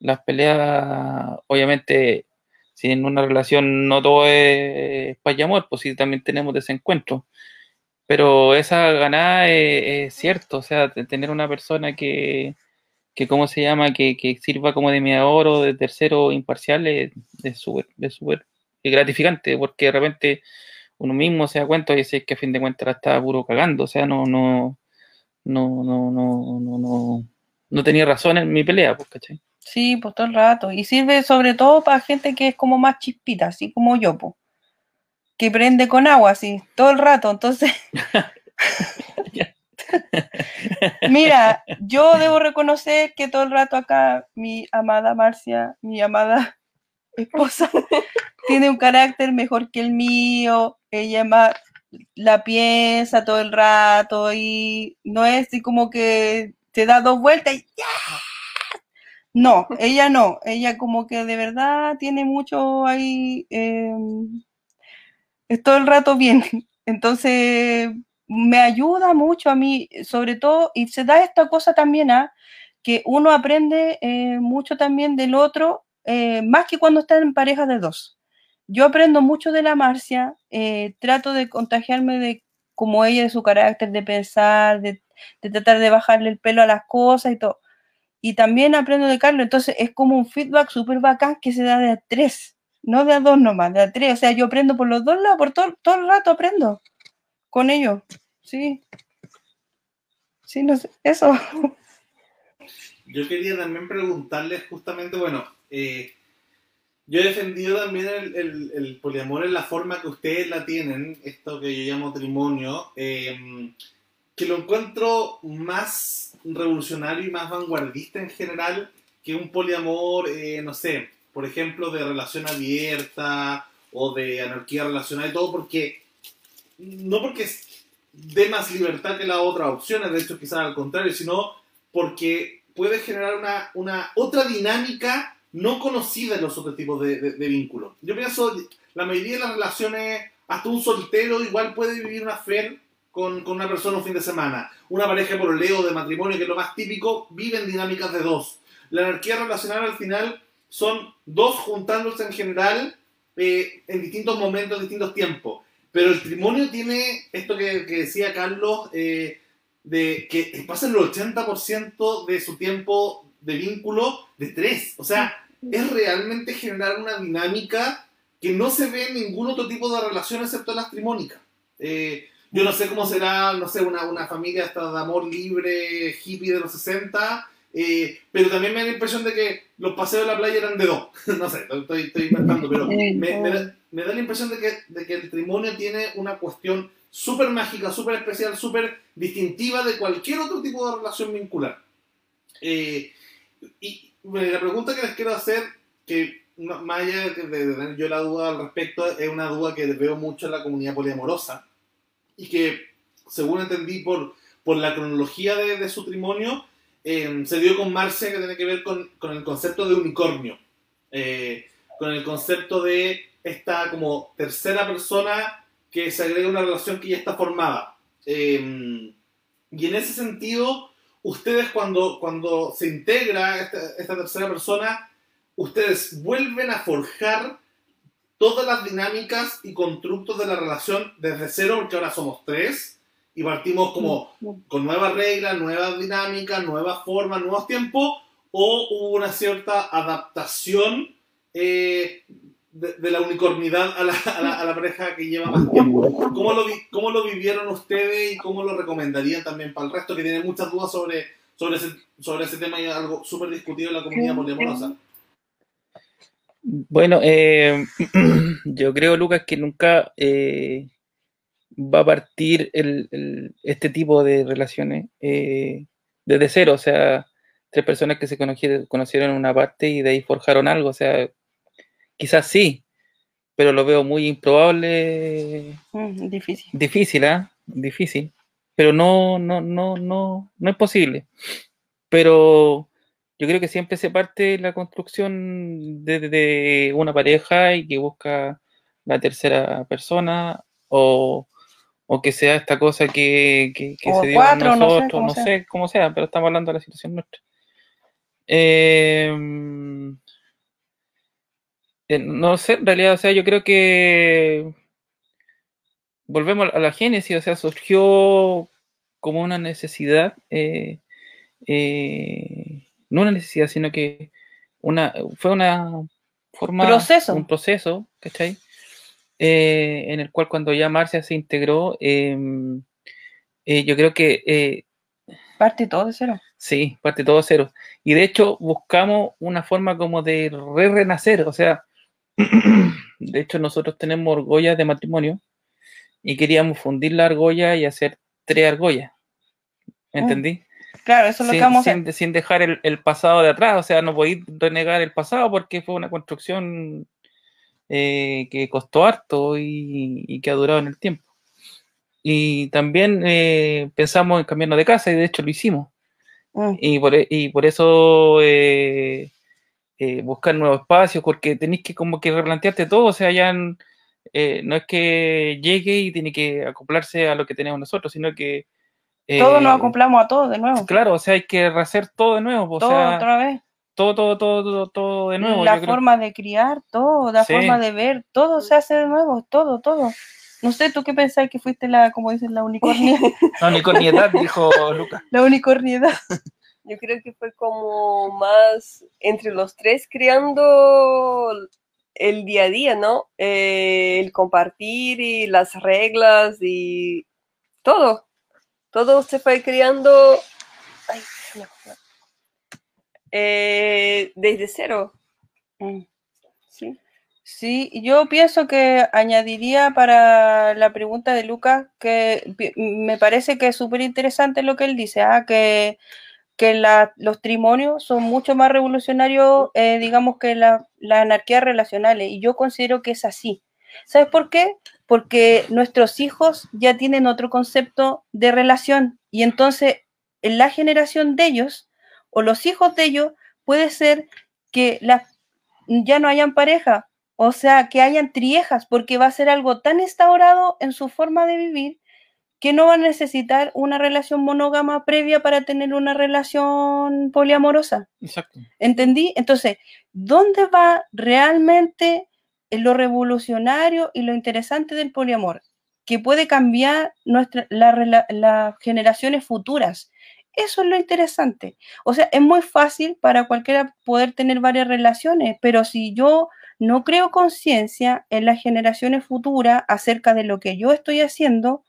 las peleas, obviamente, si en una relación no todo es paz y amor, pues sí también tenemos desencuentros. Pero esa ganada es, es cierto, o sea, tener una persona que, que ¿cómo se llama? Que, que sirva como de mediador o de tercero imparcial es es súper es súper gratificante, porque de repente uno mismo se da cuenta y dice que a fin de cuentas la estaba puro cagando, o sea, no, no, no, no, no, no, no, no tenía razón en mi pelea, pues, ¿cachai? Sí, pues todo el rato. Y sirve sobre todo para gente que es como más chispita, así como yo, pues. Que prende con agua, así, todo el rato. Entonces, mira, yo debo reconocer que todo el rato acá mi amada Marcia, mi amada esposa, tiene un carácter mejor que el mío. Ella es más, la piensa todo el rato y no es así como que te da dos vueltas y ¡ya! No, ella no, ella como que de verdad tiene mucho ahí, es todo el rato bien. Entonces, me ayuda mucho a mí, sobre todo, y se da esta cosa también, ¿ah? que uno aprende eh, mucho también del otro, eh, más que cuando está en pareja de dos. Yo aprendo mucho de la Marcia, eh, trato de contagiarme de como ella, de su carácter, de pensar, de, de tratar de bajarle el pelo a las cosas y todo. Y también aprendo de Carlos, entonces es como un feedback súper bacán que se da de a tres, no de a dos nomás, de a tres. O sea, yo aprendo por los dos lados, por todo, todo el rato aprendo con ellos. Sí. Sí, no sé, eso. Yo quería también preguntarles justamente, bueno, eh, yo he defendido también el, el- poliamor en la forma que ustedes la tienen, esto que yo llamo matrimonio, eh, que lo encuentro más revolucionario y más vanguardista en general que un poliamor, eh, no sé, por ejemplo, de relación abierta o de anarquía relacional y todo, porque no porque dé más libertad que las otras opciones, de hecho quizás al contrario, sino porque puede generar una, una otra dinámica no conocida en los otros tipos de, de- de vínculos. Yo pienso, la mayoría de las relaciones, hasta un soltero igual puede vivir una fe con, con una persona un fin de semana. Una pareja por leo de matrimonio, que es lo más típico, viven dinámicas de dos. La anarquía relacional al final son dos juntándose en general eh, en distintos momentos, en distintos tiempos. Pero el matrimonio tiene esto que, que decía Carlos, eh, de que pasan el 80% de su tiempo de vínculo de tres. O sea, es realmente generar una dinámica que no se ve en ningún otro tipo de relación excepto las trimónicas. Eh, yo no sé cómo será, no sé, una, una familia hasta de amor libre, hippie de los 60, eh, pero también me da la impresión de que los paseos de la playa eran de dos. no sé, estoy, estoy inventando, pero me, me da, me da la impresión de que, de que el matrimonio tiene una cuestión súper mágica, súper especial, súper distintiva de cualquier otro tipo de relación vincular. Eh, y bueno, la pregunta que les quiero hacer, que más allá de tener yo la duda al respecto, es una duda que veo mucho en la comunidad poliamorosa y que, según entendí por, por la cronología de, su matrimonio, eh, se dio con Marcia que tiene que ver con, con el concepto de unicornio, eh, con el concepto de esta como tercera persona que se agrega a una relación que ya está formada. Eh, y en ese sentido, ustedes cuando, cuando se integra esta, esta tercera persona, ustedes vuelven a forjar todas las dinámicas y constructos de la relación desde cero, porque ahora somos tres y partimos como con nuevas reglas, nuevas dinámicas, nuevas formas, nuevos tiempos, o hubo una cierta adaptación eh, de, de la unicornidad a la, a la- a la pareja que lleva más tiempo. ¿Cómo lo, vi- ¿Cómo lo vivieron ustedes y cómo lo recomendarían también para el resto que tiene muchas dudas sobre, sobre, ese, sobre ese tema y algo súper discutido en la comunidad poliamorosa? Bueno, eh, yo creo, Lucas, que nunca eh, va a partir el, el- este tipo de relaciones eh, desde cero. O sea, tres personas que se conocieron, conocieron en una parte y de ahí forjaron algo. O sea, quizás sí, pero lo veo muy improbable, Mm, difícil. difícil, ¿ah? Difícil. Pero no, no, no, no, no es posible. Pero yo creo que siempre se parte la construcción de, de- de una pareja y que busca la tercera persona o, o que sea esta cosa que, que, se dio cuatro, no sé, nosotros, cómo no sea. sé cómo sea, pero estamos hablando de la situación nuestra. Em, eh, no sé, en realidad, o sea, yo creo que volvemos a la génesis, o sea, surgió como una necesidad, eh, eh, no una necesidad, sino que una, fue una forma, Proceso. un proceso, ¿cachai? Eh, en el cual cuando ya Marcia se integró, em, eh, yo creo que eh, Parte todo de cero. Sí, parte todo cero. Y de hecho buscamos una forma como de re renacer. O sea, de hecho nosotros tenemos argollas de matrimonio y queríamos fundir la argolla y hacer tres argollas. ¿Me Mm, ¿Entendí? Claro, eso es lo sin, que vamos a sin- dejar el, el pasado de atrás. O sea, no podéis renegar el pasado porque fue una construcción eh, que costó harto y, y que ha durado en el tiempo. Y también eh, pensamos en cambiarnos de casa y de hecho lo hicimos. Mm, Y por, e- y por eso eh, eh, buscar nuevos espacios, porque tenéis que como que replantearte todo, o sea, ya no es que llegue y tiene que acoplarse a lo que tenemos nosotros, sino que... Todos nos eh, acoplamos a todo de nuevo. Claro, o sea, hay que rehacer todo de nuevo, o todo sea, otra vez. todo, todo, todo, todo, todo de nuevo. la creo. forma de criar, todo, la Sí. forma de ver, todo se hace de nuevo, todo, todo. No sé, ¿tú qué pensás que fuiste la, como dicen, la unicornia? La unicorniedad, dijo Lucas. la unicorniedad. Yo creo que fue como más entre los tres creando el día a día, ¿no? Eh, el compartir y las reglas y todo. Todo se fue creando ay, no, no. Eh, desde cero. Mm. Sí. Sí, yo pienso que añadiría para la pregunta de Lucas que me parece que es súper interesante lo que él dice, ah, que, que la- los trimonios son mucho más revolucionarios, eh, digamos, que la- las anarquías relacionales, y yo considero que es así. ¿Sabes por qué? Porque nuestros hijos ya tienen otro concepto de relación, y entonces en la generación de ellos, o los hijos de ellos, puede ser que ya no hayan pareja, o sea, que hayan triejas, porque va a ser algo tan instaurado en su forma de vivir que no va a necesitar una relación monógama previa para tener una relación poliamorosa. Exacto. ¿Entendí? Entonces, ¿dónde va realmente lo revolucionario y lo interesante del poliamor? Que puede cambiar nuestra, la las generaciones futuras. Eso es lo interesante. O sea, es muy fácil para cualquiera poder tener varias relaciones, pero si yo no creo conciencia en las generaciones futuras acerca de lo que yo estoy haciendo,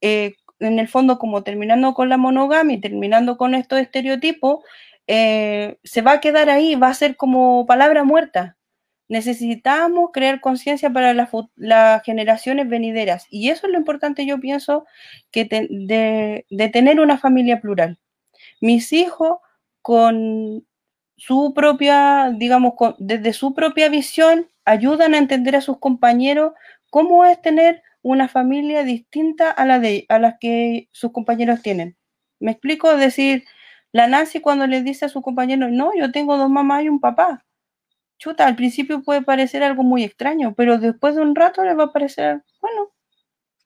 eh, en el fondo como terminando con la monogamia y terminando con estos estereotipos, eh, se va a quedar ahí, va a ser como palabra muerta. Necesitamos crear conciencia para las, generaciones venideras. Y eso es lo importante, yo pienso, que de, tener una familia plural. Mis hijos, con su propia, digamos, con- desde su propia visión, ayudan a entender a sus compañeros cómo es tener una familia distinta a la de a las que sus compañeros tienen. ¿Me explico? Decir, la Nancy cuando le dice a su compañero, no, yo tengo dos mamás y un papá. Chuta, al principio puede parecer algo muy extraño, pero después de un rato le va a parecer, bueno,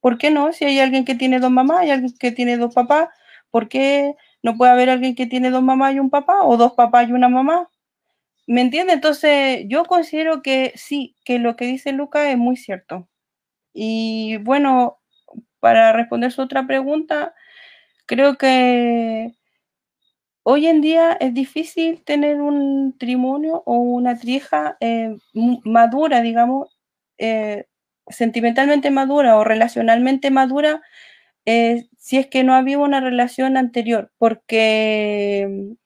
¿por qué no? Si hay alguien que tiene dos mamás y alguien que tiene dos papás, ¿por qué no puede haber alguien que tiene dos mamás y un papá o dos papás y una mamá? ¿Me entiende? Entonces, yo considero que sí, que lo que dice Luca es muy cierto. Y bueno, para responder su otra pregunta, creo que hoy en día es difícil tener un trimonio o una trieja eh, madura, digamos, eh, sentimentalmente madura o relacionalmente madura, eh, si es que no ha habido una relación anterior, porque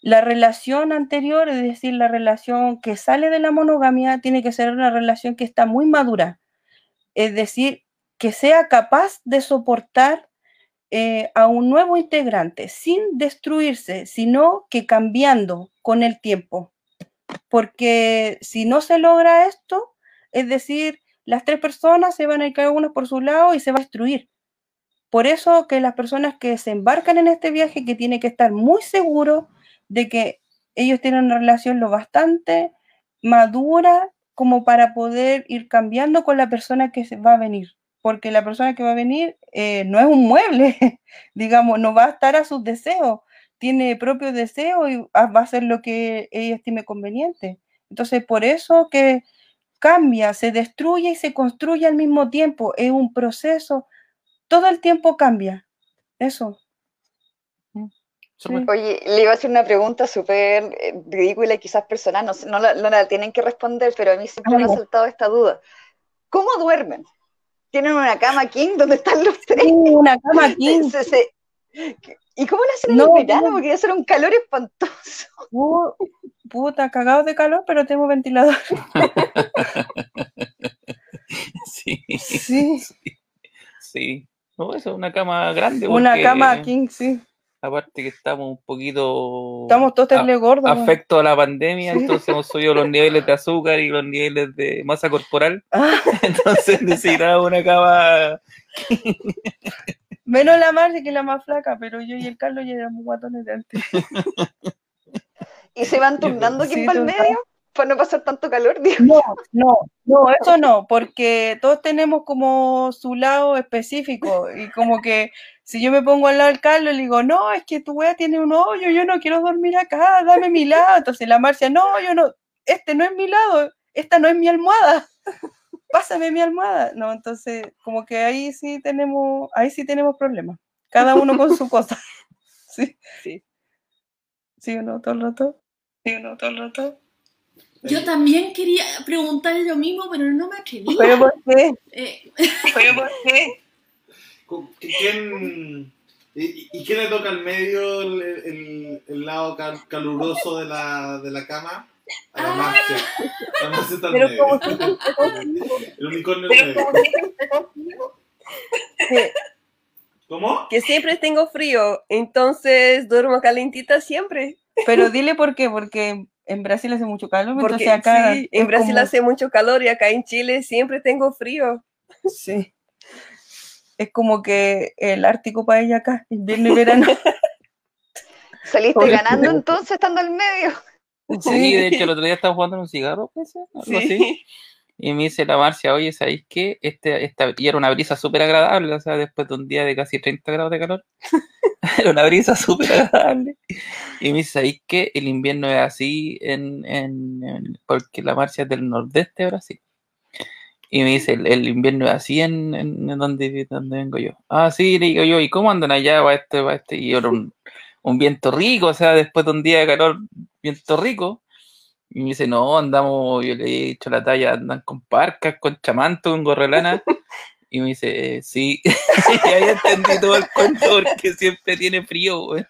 la relación anterior, es decir, la relación que sale de la monogamia, tiene que ser una relación que está muy madura. Es decir, que sea capaz de soportar eh, a un nuevo integrante sin destruirse, sino que cambiando con el tiempo. Porque si no se logra esto, es decir, las tres personas se van a ir cada una por su lado y se va a destruir. Por eso que las personas que se embarcan en este viaje, que tienen que estar muy seguros de que ellos tienen una relación lo bastante madura como para poder ir cambiando con la persona que va a venir. Porque la persona que va a venir eh, no es un mueble, digamos, no va a estar a sus deseos, tiene propios deseos y va a hacer lo que ella estime conveniente. Entonces, por eso que cambia, se destruye y se construye al mismo tiempo. Es un proceso. Todo el tiempo cambia. Eso. Súper. Oye, le iba a hacer una pregunta súper eh, ridícula y quizás personal, no, sé, no, la, no la tienen que responder, pero a mí siempre me ha saltado esta duda. ¿Cómo duermen? ¿Tienen una cama king donde están los tres? Sí, una cama king. Se- se- ¿Y cómo lo hacen en No, el verano? no. Porque debe ser un calor espantoso. Pu- Puta, cagados de calor, pero tengo ventilador. Sí, Sí, sí. No, eso es una cama grande. una porque, cama king, sí. Aparte que estamos un poquito Estamos todos a- terrible gordos. weón. afecto a la pandemia, Sí. entonces hemos subido los niveles de azúcar y los niveles de masa corporal. Ah, Entonces necesitaba una cama. menos la Marcia que es la más flaca, pero yo y el Carlos ya éramos guatones de antes. ¿Y se van turnando Sí, quién va al total. medio? Para no pasar tanto calor, digo. No, no, no, eso no, porque todos tenemos como su lado específico y como que si yo me pongo al lado del Carlos le digo, no, es que tu wea tiene un hoyo, yo no quiero dormir acá, dame mi lado. Entonces la Marcia, no, yo no, este no es mi lado, esta no es mi almohada, pásame mi almohada. No, entonces como que ahí sí tenemos, ahí sí tenemos problemas, cada uno con su cosa. Sí, Sí. sí o no, todo el rato. Sí o no, todo el rato. Yo también quería preguntarle lo mismo, pero no me atreví. Pero ¿por qué? Eh, ¿Pero por qué? ¿Quién, y, y quién le toca al medio el, el- el lado cal- caluroso de la, de la cama? A la Ah. Marcia. La Marcia está al Pero medio. como siempre, El unicornio ¿Pero al medio. ¿Cómo? que siempre tengo frío, entonces duermo calentita siempre. Pero dile por qué, porque en Brasil hace mucho calor, Porque entonces acá sí, en Brasil como- hace mucho calor y acá en Chile siempre tengo frío. sí. Es como que el Ártico para ella acá, invierno y verano. ¿Saliste Pobre ganando entonces estando al medio? Sí, de hecho el otro día estaba jugando en un cigarro, parece, algo así. Y me dice la Marcia, oye, ¿sabéis qué? Este, esta, y era una brisa súper agradable, o sea, después de un día de casi 30 grados de calor. era una brisa súper agradable. Y me dice, ¿sabéis qué? El invierno es así en, en, en- porque la Marcia es del nordeste de Brasil. Y me dice, el, el invierno es así en, en, en donde, donde vengo yo. Ah, sí, le digo yo, ¿y cómo andan allá para este, para este? Y era un, un viento rico, o sea, después de un día de calor, viento rico. Y me dice, no, andamos, yo le he dicho la talla, andan con parcas, con chamanto, con gorrelana. Y me dice, eh, sí. y ahí entendí todo el cuento porque siempre tiene frío, güey.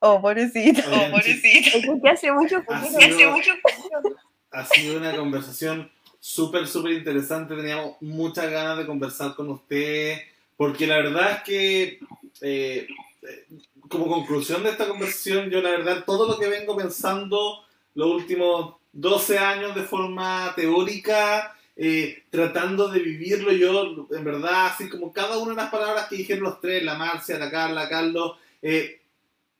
Oh, pobrecito. Oh, pobrecito. Es que hace mucho frío. Hace mucho frío. Ha sido una conversación súper, súper interesante. Teníamos muchas ganas de conversar con usted, porque la verdad es que, eh, eh, como conclusión de esta conversación, yo la verdad, todo lo que vengo pensando los últimos 12 años de forma teórica, eh, tratando de vivirlo yo, en verdad, así como cada una de las palabras que dijeron los tres, la Marcia, la Carla, Carlos, eh,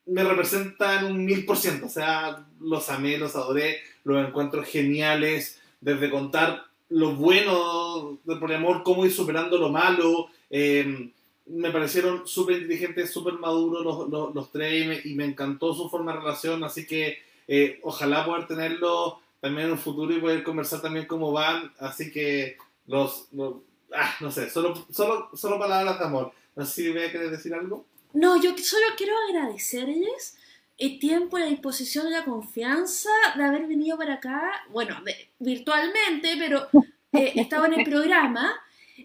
me representan un mil por ciento. O sea, los amé, los adoré, los encuentro geniales, desde contar lo bueno del poliamor, cómo ir superando lo malo. eh, me parecieron súper inteligentes, súper maduros los, los, tres y me, me encantó su forma de relación, así que eh, ojalá poder tenerlo también en un futuro y poder conversar también cómo van, así que los, ah, no sé, solo, solo, solo palabras de amor. No sé si a querer decir algo. No, yo solo quiero agradecerles el tiempo, la disposición y la confianza de haber venido para acá, bueno, de- virtualmente, pero eh, estaba en el programa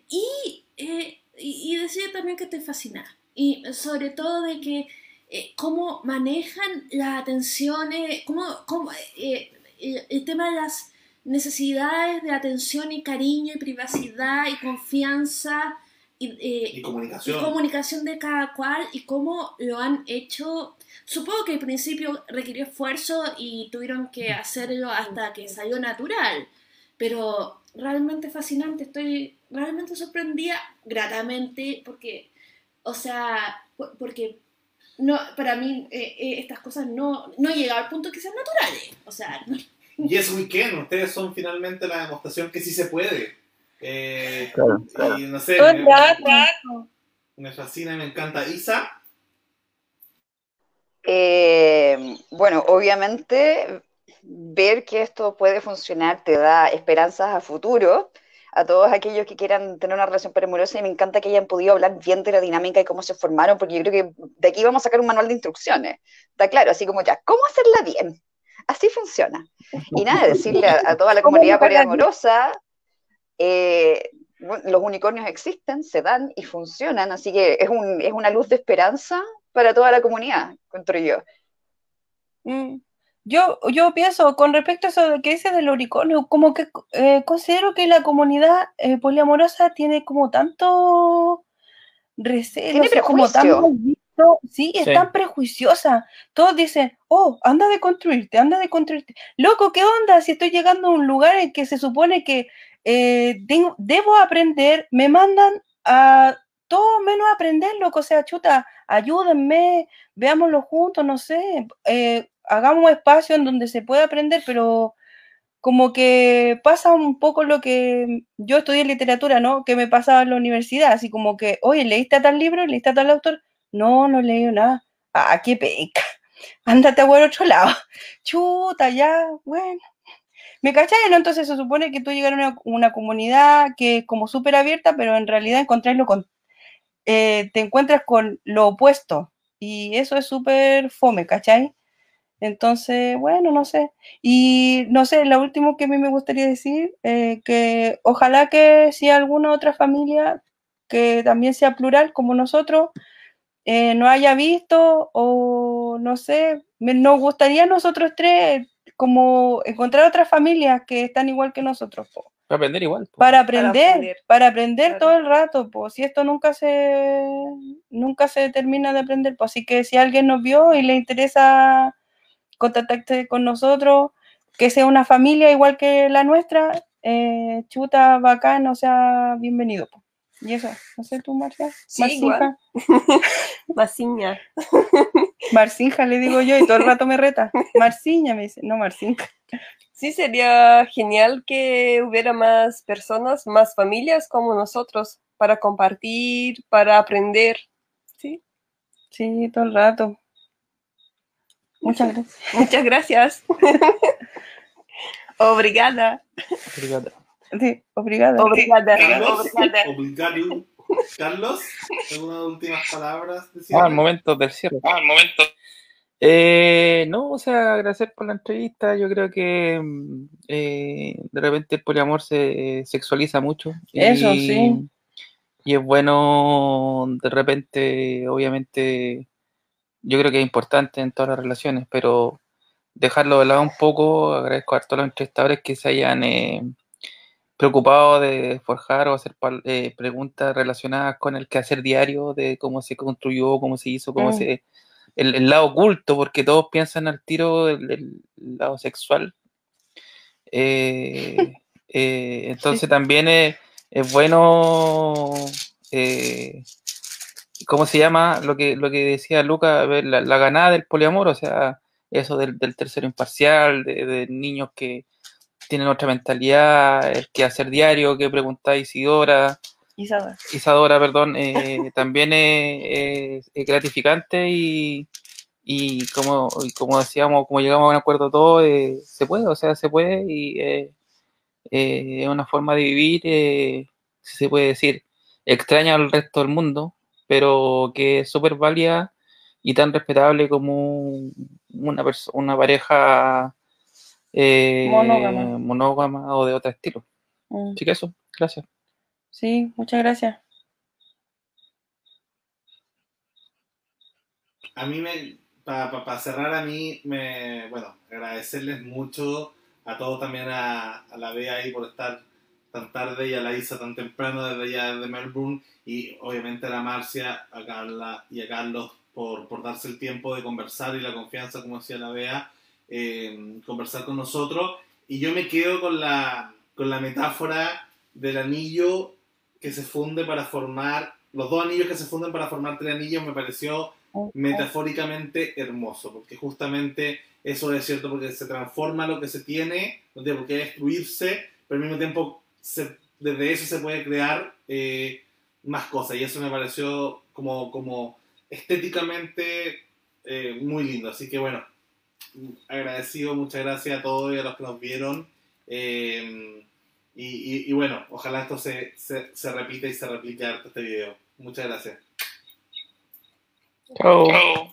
y, eh, y, y decir también que estoy fascinada. Y sobre todo de que eh, cómo manejan las atenciones, cómo, cómo, eh, el, el tema de las necesidades de atención y cariño y privacidad y confianza y, eh, Y y comunicación. comunicación de cada cual y cómo lo han hecho. Supongo que al principio requirió esfuerzo y tuvieron que hacerlo hasta que salió natural, pero realmente fascinante. Estoy realmente sorprendida gratamente porque, o sea, por- porque no, para mí eh, eh, estas cosas no, no he llegado al punto que sean naturales. O sea, no- Yes We Can, ustedes son finalmente la demostración que sí se puede. Eh, Claro, y no sé, Todo me, el rato. me fascina y me encanta. Isa, Eh, bueno, obviamente ver que esto puede funcionar te da esperanzas a futuro a todos aquellos que quieran tener una relación poliamorosa y me encanta que hayan podido hablar bien de la dinámica y cómo se formaron, porque yo creo que de aquí vamos a sacar un manual de instrucciones. Está claro, así como ya, ¿cómo hacerla bien? Así funciona. Y nada, decirle a, a toda la ¿Cómo comunidad mejorar? Eh, los unicornios existen, se dan y funcionan, así que es, un, es una luz de esperanza para toda la comunidad, encuentro yo. Mm. Yo, yo pienso, con respecto a eso de que dice del unicornio, como que eh, considero que la comunidad eh, poliamorosa tiene como tanto recelo, Tiene como tan prejuicio. mal visto. Sí, es Sí. tan prejuiciosa. Todos dicen, oh, anda de construirte, anda de construirte. Loco, ¿qué onda? Si estoy llegando a un lugar en que se supone que eh, debo aprender, me mandan a todo menos aprender, loco. O sea, chuta, ayúdenme, veámoslo juntos, no sé. eh, hagamos espacio en donde se pueda aprender, pero como que pasa un poco lo que yo estudié literatura, ¿no? Que me pasaba en la universidad, así como que, oye, ¿leíste a tal libro? ¿Leíste a tal autor? No, no leído nada. Ah, qué peca. Ándate a otro lado. Chuta, ya, bueno. ¿Me cachai? no? Entonces se supone que tú llegas a una, comunidad que es como súper abierta, pero en realidad encontrás lo con, eh, te encuentras con lo opuesto. Y eso es súper fome, ¿cachai? Entonces, bueno, no sé. Y no sé, lo último que a mí me gustaría decir, eh, que ojalá que si alguna otra familia que también sea plural como nosotros, eh, no haya visto o no sé, me- nos gustaría a nosotros tres como encontrar otras familias que están igual que nosotros, po, Para aprender igual. po. para aprender, para aprender, aprender, claro. todo el rato, pues si esto nunca se nunca se termina de aprender, pues así que si alguien nos vio y le interesa contactarse con nosotros, que sea una familia igual que la nuestra, eh, chuta, bacán, o sea, bienvenido. po. Y eso, no sé tú, Marcia. Sí, Marcinja. Masiña. Marcinja le digo yo y todo el rato me reta. Marciña me dice, no Marcinja. Sí, sería genial que hubiera más personas, más familias como nosotros para compartir, para aprender. Sí, Sí, todo el rato. Muchas gracias. muchas gracias. Obrigada. Sí, obrigada. Obrigada. Obrigada. Carlos, ¿algunas últimas palabras? de cierre? Ah, el momento del cierre. Ah, el momento. Eh, no, o sea, agradecer por la entrevista. Yo creo que mm, eh, de repente el poliamor se sexualiza mucho. Eso, sí. Y es bueno, de repente, obviamente, yo creo que es importante en todas las relaciones, pero dejarlo de lado un poco. Agradezco a todos los entrevistadores que se hayan preocupado de forjar o hacer eh, preguntas relacionadas con el quehacer diario, de cómo se construyó, cómo se hizo, cómo Mm. se... El, el lado oculto, porque todos piensan al tiro del, del lado sexual. Eh, eh, entonces también es, es bueno, eh, ¿cómo se llama? Lo que, lo que decía Luca, la ganada del poliamor, o sea, eso del, del tercero imparcial, de, de niños que tienen otra mentalidad, el que hacer diario, que pregunta Isidora, Isadora. Isadora, perdón, eh, también es, gratificante y, y como, y como decíamos, como llegamos a un acuerdo todos, eh, se puede, o sea, se puede y eh, eh, es una forma de vivir, si se puede decir, extraña al resto del mundo, pero que es súper válida y tan respetable como una, una pareja eh, Monógama. monógama o de otro estilo. Mm. Así que eso, gracias. Sí, muchas gracias. A mí me, para cerrar a mí, me, bueno, agradecerles mucho a todos también a, a la Bea ahí por estar tan tarde y a la Isa tan temprano desde allá de Melbourne y obviamente a la Marcia, a Carla y a Carlos por, por darse el tiempo de conversar y la confianza, como decía la Bea, eh, conversar con nosotros. Y yo me quedo con la, con la metáfora del anillo que se funde para formar, los dos anillos que se funden para formar tres anillos me pareció metafóricamente hermoso, porque justamente eso es cierto, porque se transforma lo que se tiene, no tiene por qué destruirse, pero al mismo tiempo se- desde eso se puede crear eh, más cosas, y eso me pareció como, como estéticamente eh, muy lindo, así que bueno, agradecido, muchas gracias a todos y a los que nos vieron. Eh, y, y- y bueno, ojalá esto se, se, se repita y se replique harto este video. Muchas gracias. Chao. Chao.